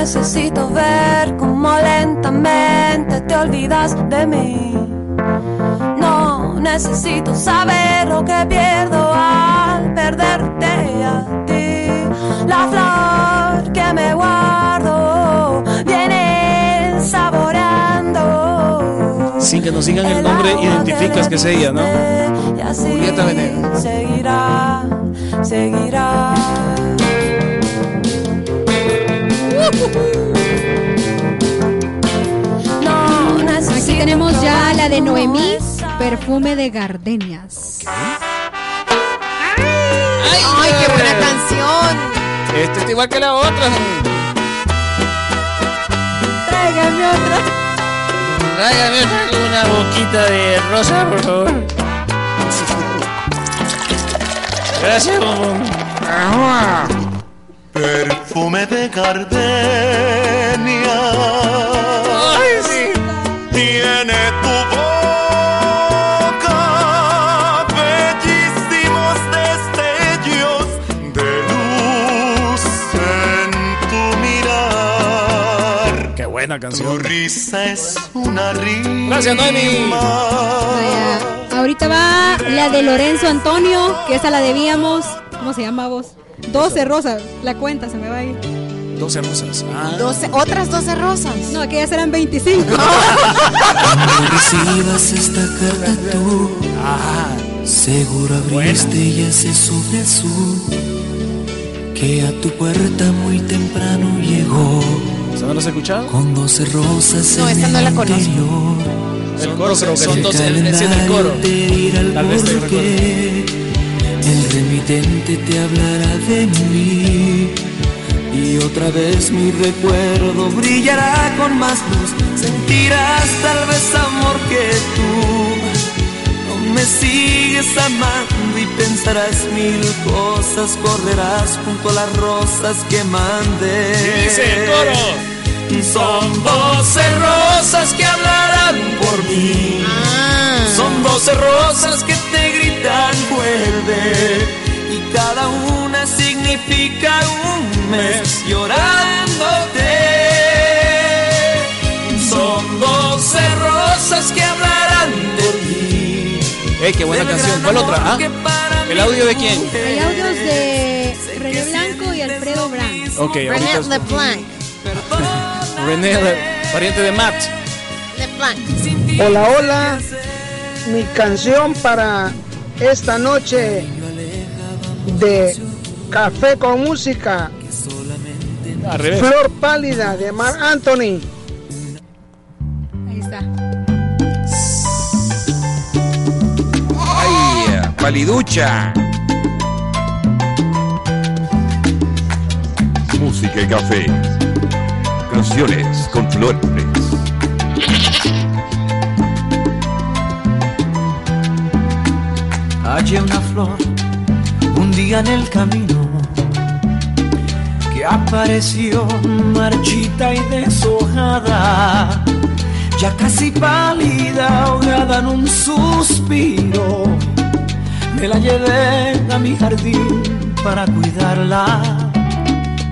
Necesito ver cómo lentamente te olvidas de mí. No necesito saber lo que pierdo al perderte a ti. La flor que me guardo viene saboreando. Sin que nos digan el nombre, identificas que es ella, ¿no? Y así Julieta Venegas. seguirá, seguirá. No Aquí tenemos ya la de Noemí, perfume de gardenias. ¡Ay, qué buena canción! Este es igual que la otra. Tráigame otra. Tráigame una boquita de rosa, por favor. Gracias, bombón. Perfume de gardenia. Tiene tu boca bellísimos destellos de luz en tu mirar. Qué buena Tu canción. risa es una rima. Gracias, Noemi. Ahorita va la de Lorenzo Antonio, que esa la debíamos. ¿Cómo se llama vos? 12 rosas. La cuenta se me va a ir. 12 rosas. Ah. Doce- otras 12 rosas. No, aquellas eran 25. Cuando recibas esta carta tú, seguro abriste y ese sobre azul que a tu puerta muy temprano llegó ¿Esa no la has escuchado? con doce rosas No, en esa no la conozco. El coro creo que Son dos es el coro. Tal vez te. El remitente te hablará de mí. Y otra vez mi recuerdo brillará con más luz. Sentirás tal vez amor que tú. No me sigues amando y pensarás mil cosas. Correrás junto a las rosas que mandé. Y dice el coro. Son doce rosas que hablarán por mí. Son doce rosas que te gritan vuelve. Y cada una significa un mes llorándote. Son doce rosas que hablarán por ti. Ey, qué buena canción. ¿Cuál otra? Ah, ¿El audio de quién? Hay audios de René Blanco y Alfredo Brand. Ok, René. LeBlanc. René, pariente de Matt. Hola, hola. Mi canción para esta noche de Café con Música. Al revés. Flor Pálida de Mar Anthony. Ahí está. ¡Ay! Paliducha. música y café. Canciones con flores. Hallé una flor un día en el camino que apareció marchita y deshojada, ya casi pálida, ahogada en un suspiro. Me la llevé a mi jardín para cuidarla,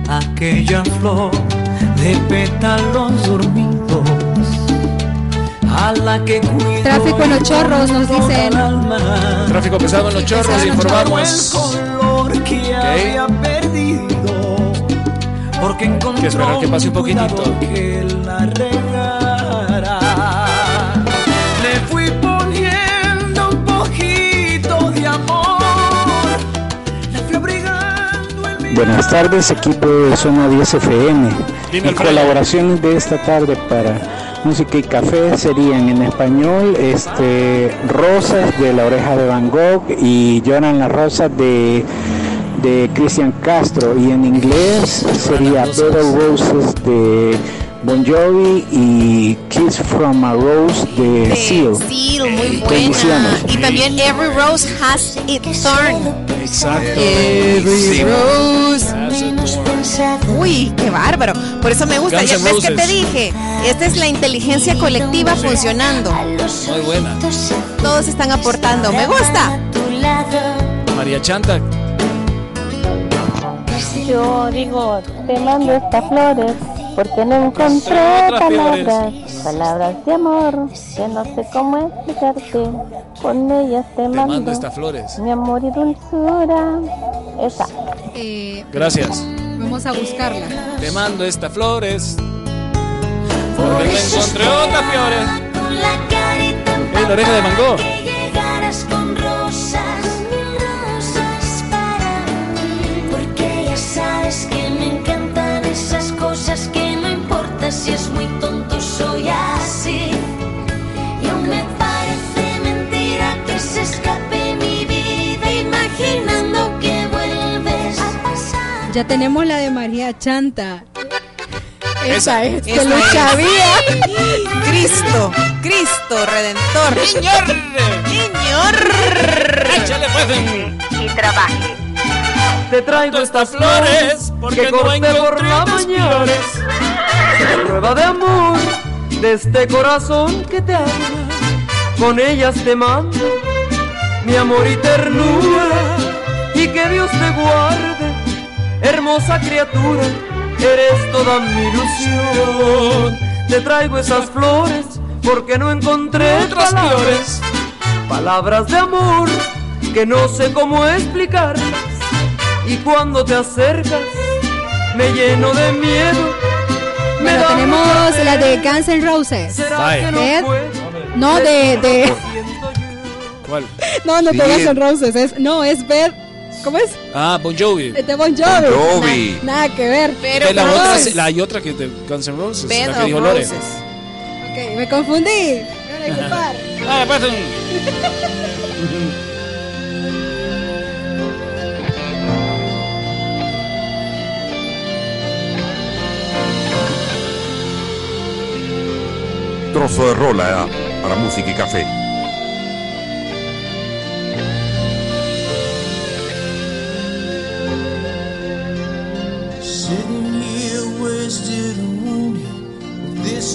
aquella flor de pétalos dormidos. A la que cuido Tráfico en los chorros, nos dicen. Tráfico pesado en los chorros, informamos. color que había perdido porque encontró Que esperar que pase un poquitito. que la regara. Le fui poniendo un poquito de amor. La fui abrigando en mi Buenas tardes, equipo de Zona 10 FM. Dime, Mi Alfredo. colaboraciones de esta tarde para música y café serían en español este Rosas de la oreja de Van Gogh y Lloran las rosas de de Cristian Castro y en inglés sería Better Roses de Bon Jovi y Kiss from a Rose de Seal. Seal, muy buena. Y también Every Rose Has Its Thorn. Exacto. Every Sí. Rose. Uy, qué bárbaro. Por eso me gusta. Guns Ya ves que te dije. Esta es la inteligencia colectiva funcionando. Muy buena. Todos están aportando. Me gusta. María Chanta. Yo digo, te mando estas flores porque no encontré palabras, palabras de amor que no sé cómo explicarte. Con ellas te, Te mando, mando estas flores. mi amor y dulzura. Esa. Eh, Gracias. Vamos a buscarla. Te mando estas flores. Porque no encontré otras flores. Es la oreja de mango. Ya tenemos la de María Chanta. Esa es, que lo sabía. Cristo, Cristo Redentor. Señor. Señor. Échale pues. Y trabaje. Te traigo estas flores porque que no corté por la mañana. prueba de amor de este corazón que te ama. Con ellas te mando mi amor y ternura. Y que Dios te guarde, hermosa criatura. Eres toda mi ilusión. Te traigo esas flores porque no encontré Otras palabras. flores. Palabras de amor que no sé cómo explicarlas. Y cuando te acercas, me lleno de miedo. Me Bueno, tenemos la de. Guns N' Roses. ¿Será que no? No, de, de. ¿Cuál? No, no, de Sí. Guns N' Roses. Es, no, es Beth. ¿Cómo es? Ah, Bon Jovi. Es de Bon Jovi. Bon Jovi. Na- nada que ver. Que la, otra, la hay otra que de Guns N' Roses. Bed la que of dijo Lore. Roses. Ok, me confundí. Me van a disculpar. Ah, pues un- Trozo de rola eh, para música y café.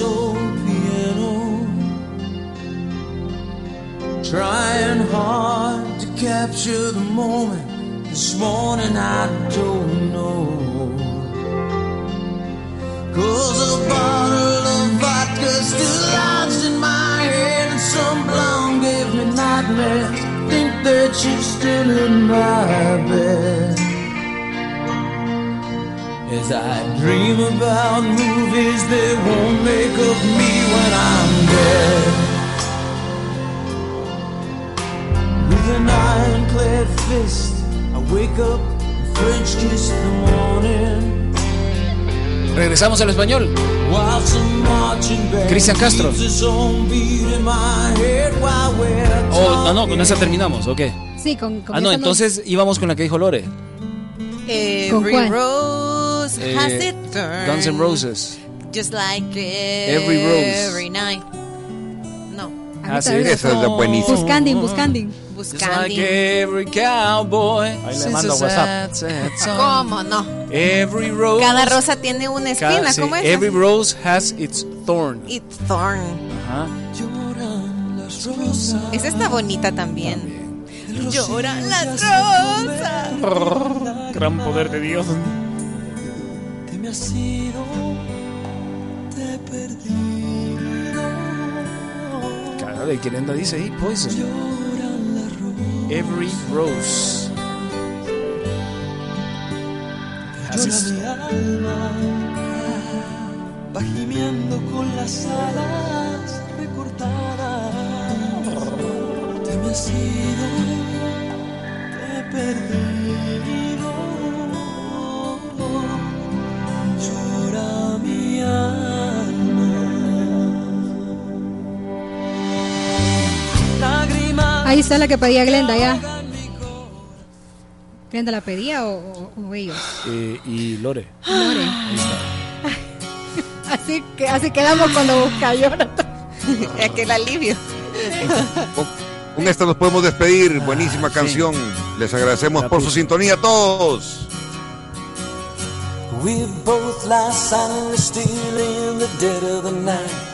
Old piano. Trying hard to capture the moment. This morning I don't know. Cause a bottle of vodka still lodged in my head, and some blonde gave me nightmares. Think that she's still in my bed. As I dream about movies that won't make of me when I'm dead. With an ironclad fist, I wake up and French kiss the morning. Regresamos al español. Cristian Castro. Oh, no, no, con esa terminamos, ¿o qué? Sí, con, con Ah, no, entonces íbamos con la que dijo Lore. Every ¿Con cuál? Rose Eh, has its thorn. Guns N' Roses. Just like Every rose. every night. No. Ah, sí, esa es la buenísima. Buscanding, buscanding. Just Buscanding. like every cowboy. Ahí le mando WhatsApp. sad, sad song. ¿Cómo no? Every rose. Cada rosa tiene una espina, Ca- sí, ¿cómo es? Every rose has its thorn. It's thorn. Ajá. Esa está bonita también. Lloran las rosas. Gran poder de Dios. Te me has ido, te he perdido. Cada vez quien anda dice ahí, Poison. Las rosas. Every rose. Its- Llora mi alma, va gimiendo con las alas recortadas. Te me has ido, te he perdido. Ahí está la que pedía Glenda, ya. ¿Glenda la pedía o, o- o ellos? eh, y Lore. Lore. Así, que, así quedamos cuando busca llora. Aquel alivio. Con esta nos podemos despedir. Buenísima canción. Les agradecemos por su sintonía a todos. We both silently still in the dead of the night.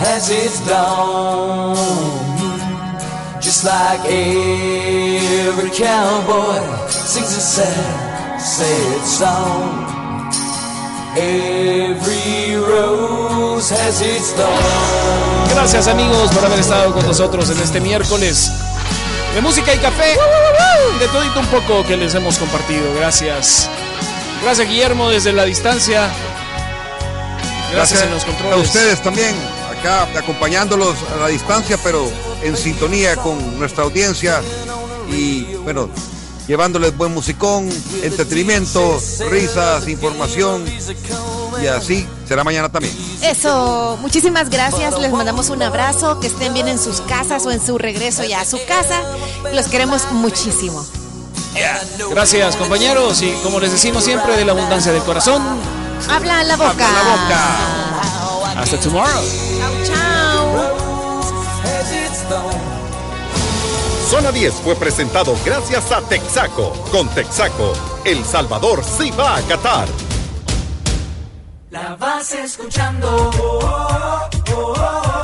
has its dawn. Just like every cowboy sings a sad, sad song. Every rose has its thorn. Gracias amigos por haber estado con nosotros en este miércoles de música y café. De todito un poco que les hemos compartido. Gracias. Gracias Guillermo desde la distancia. Gracias, en los a controles. ustedes también, acá acompañándolos a la distancia, pero en sintonía con nuestra audiencia y bueno, llevándoles buen musicón, entretenimiento, risas, información y así será mañana también. Eso, muchísimas gracias. Les mandamos un abrazo. Que estén bien en sus casas o en su regreso ya a su casa. Los queremos muchísimo. Gracias compañeros y como les decimos siempre de la abundancia del corazón. Habla la boca. Hasta tomorrow. Zona 10 fue presentado gracias a Texaco. Con Texaco, El Salvador sí va a Qatar. La vas escuchando. oh, oh, oh, oh, oh.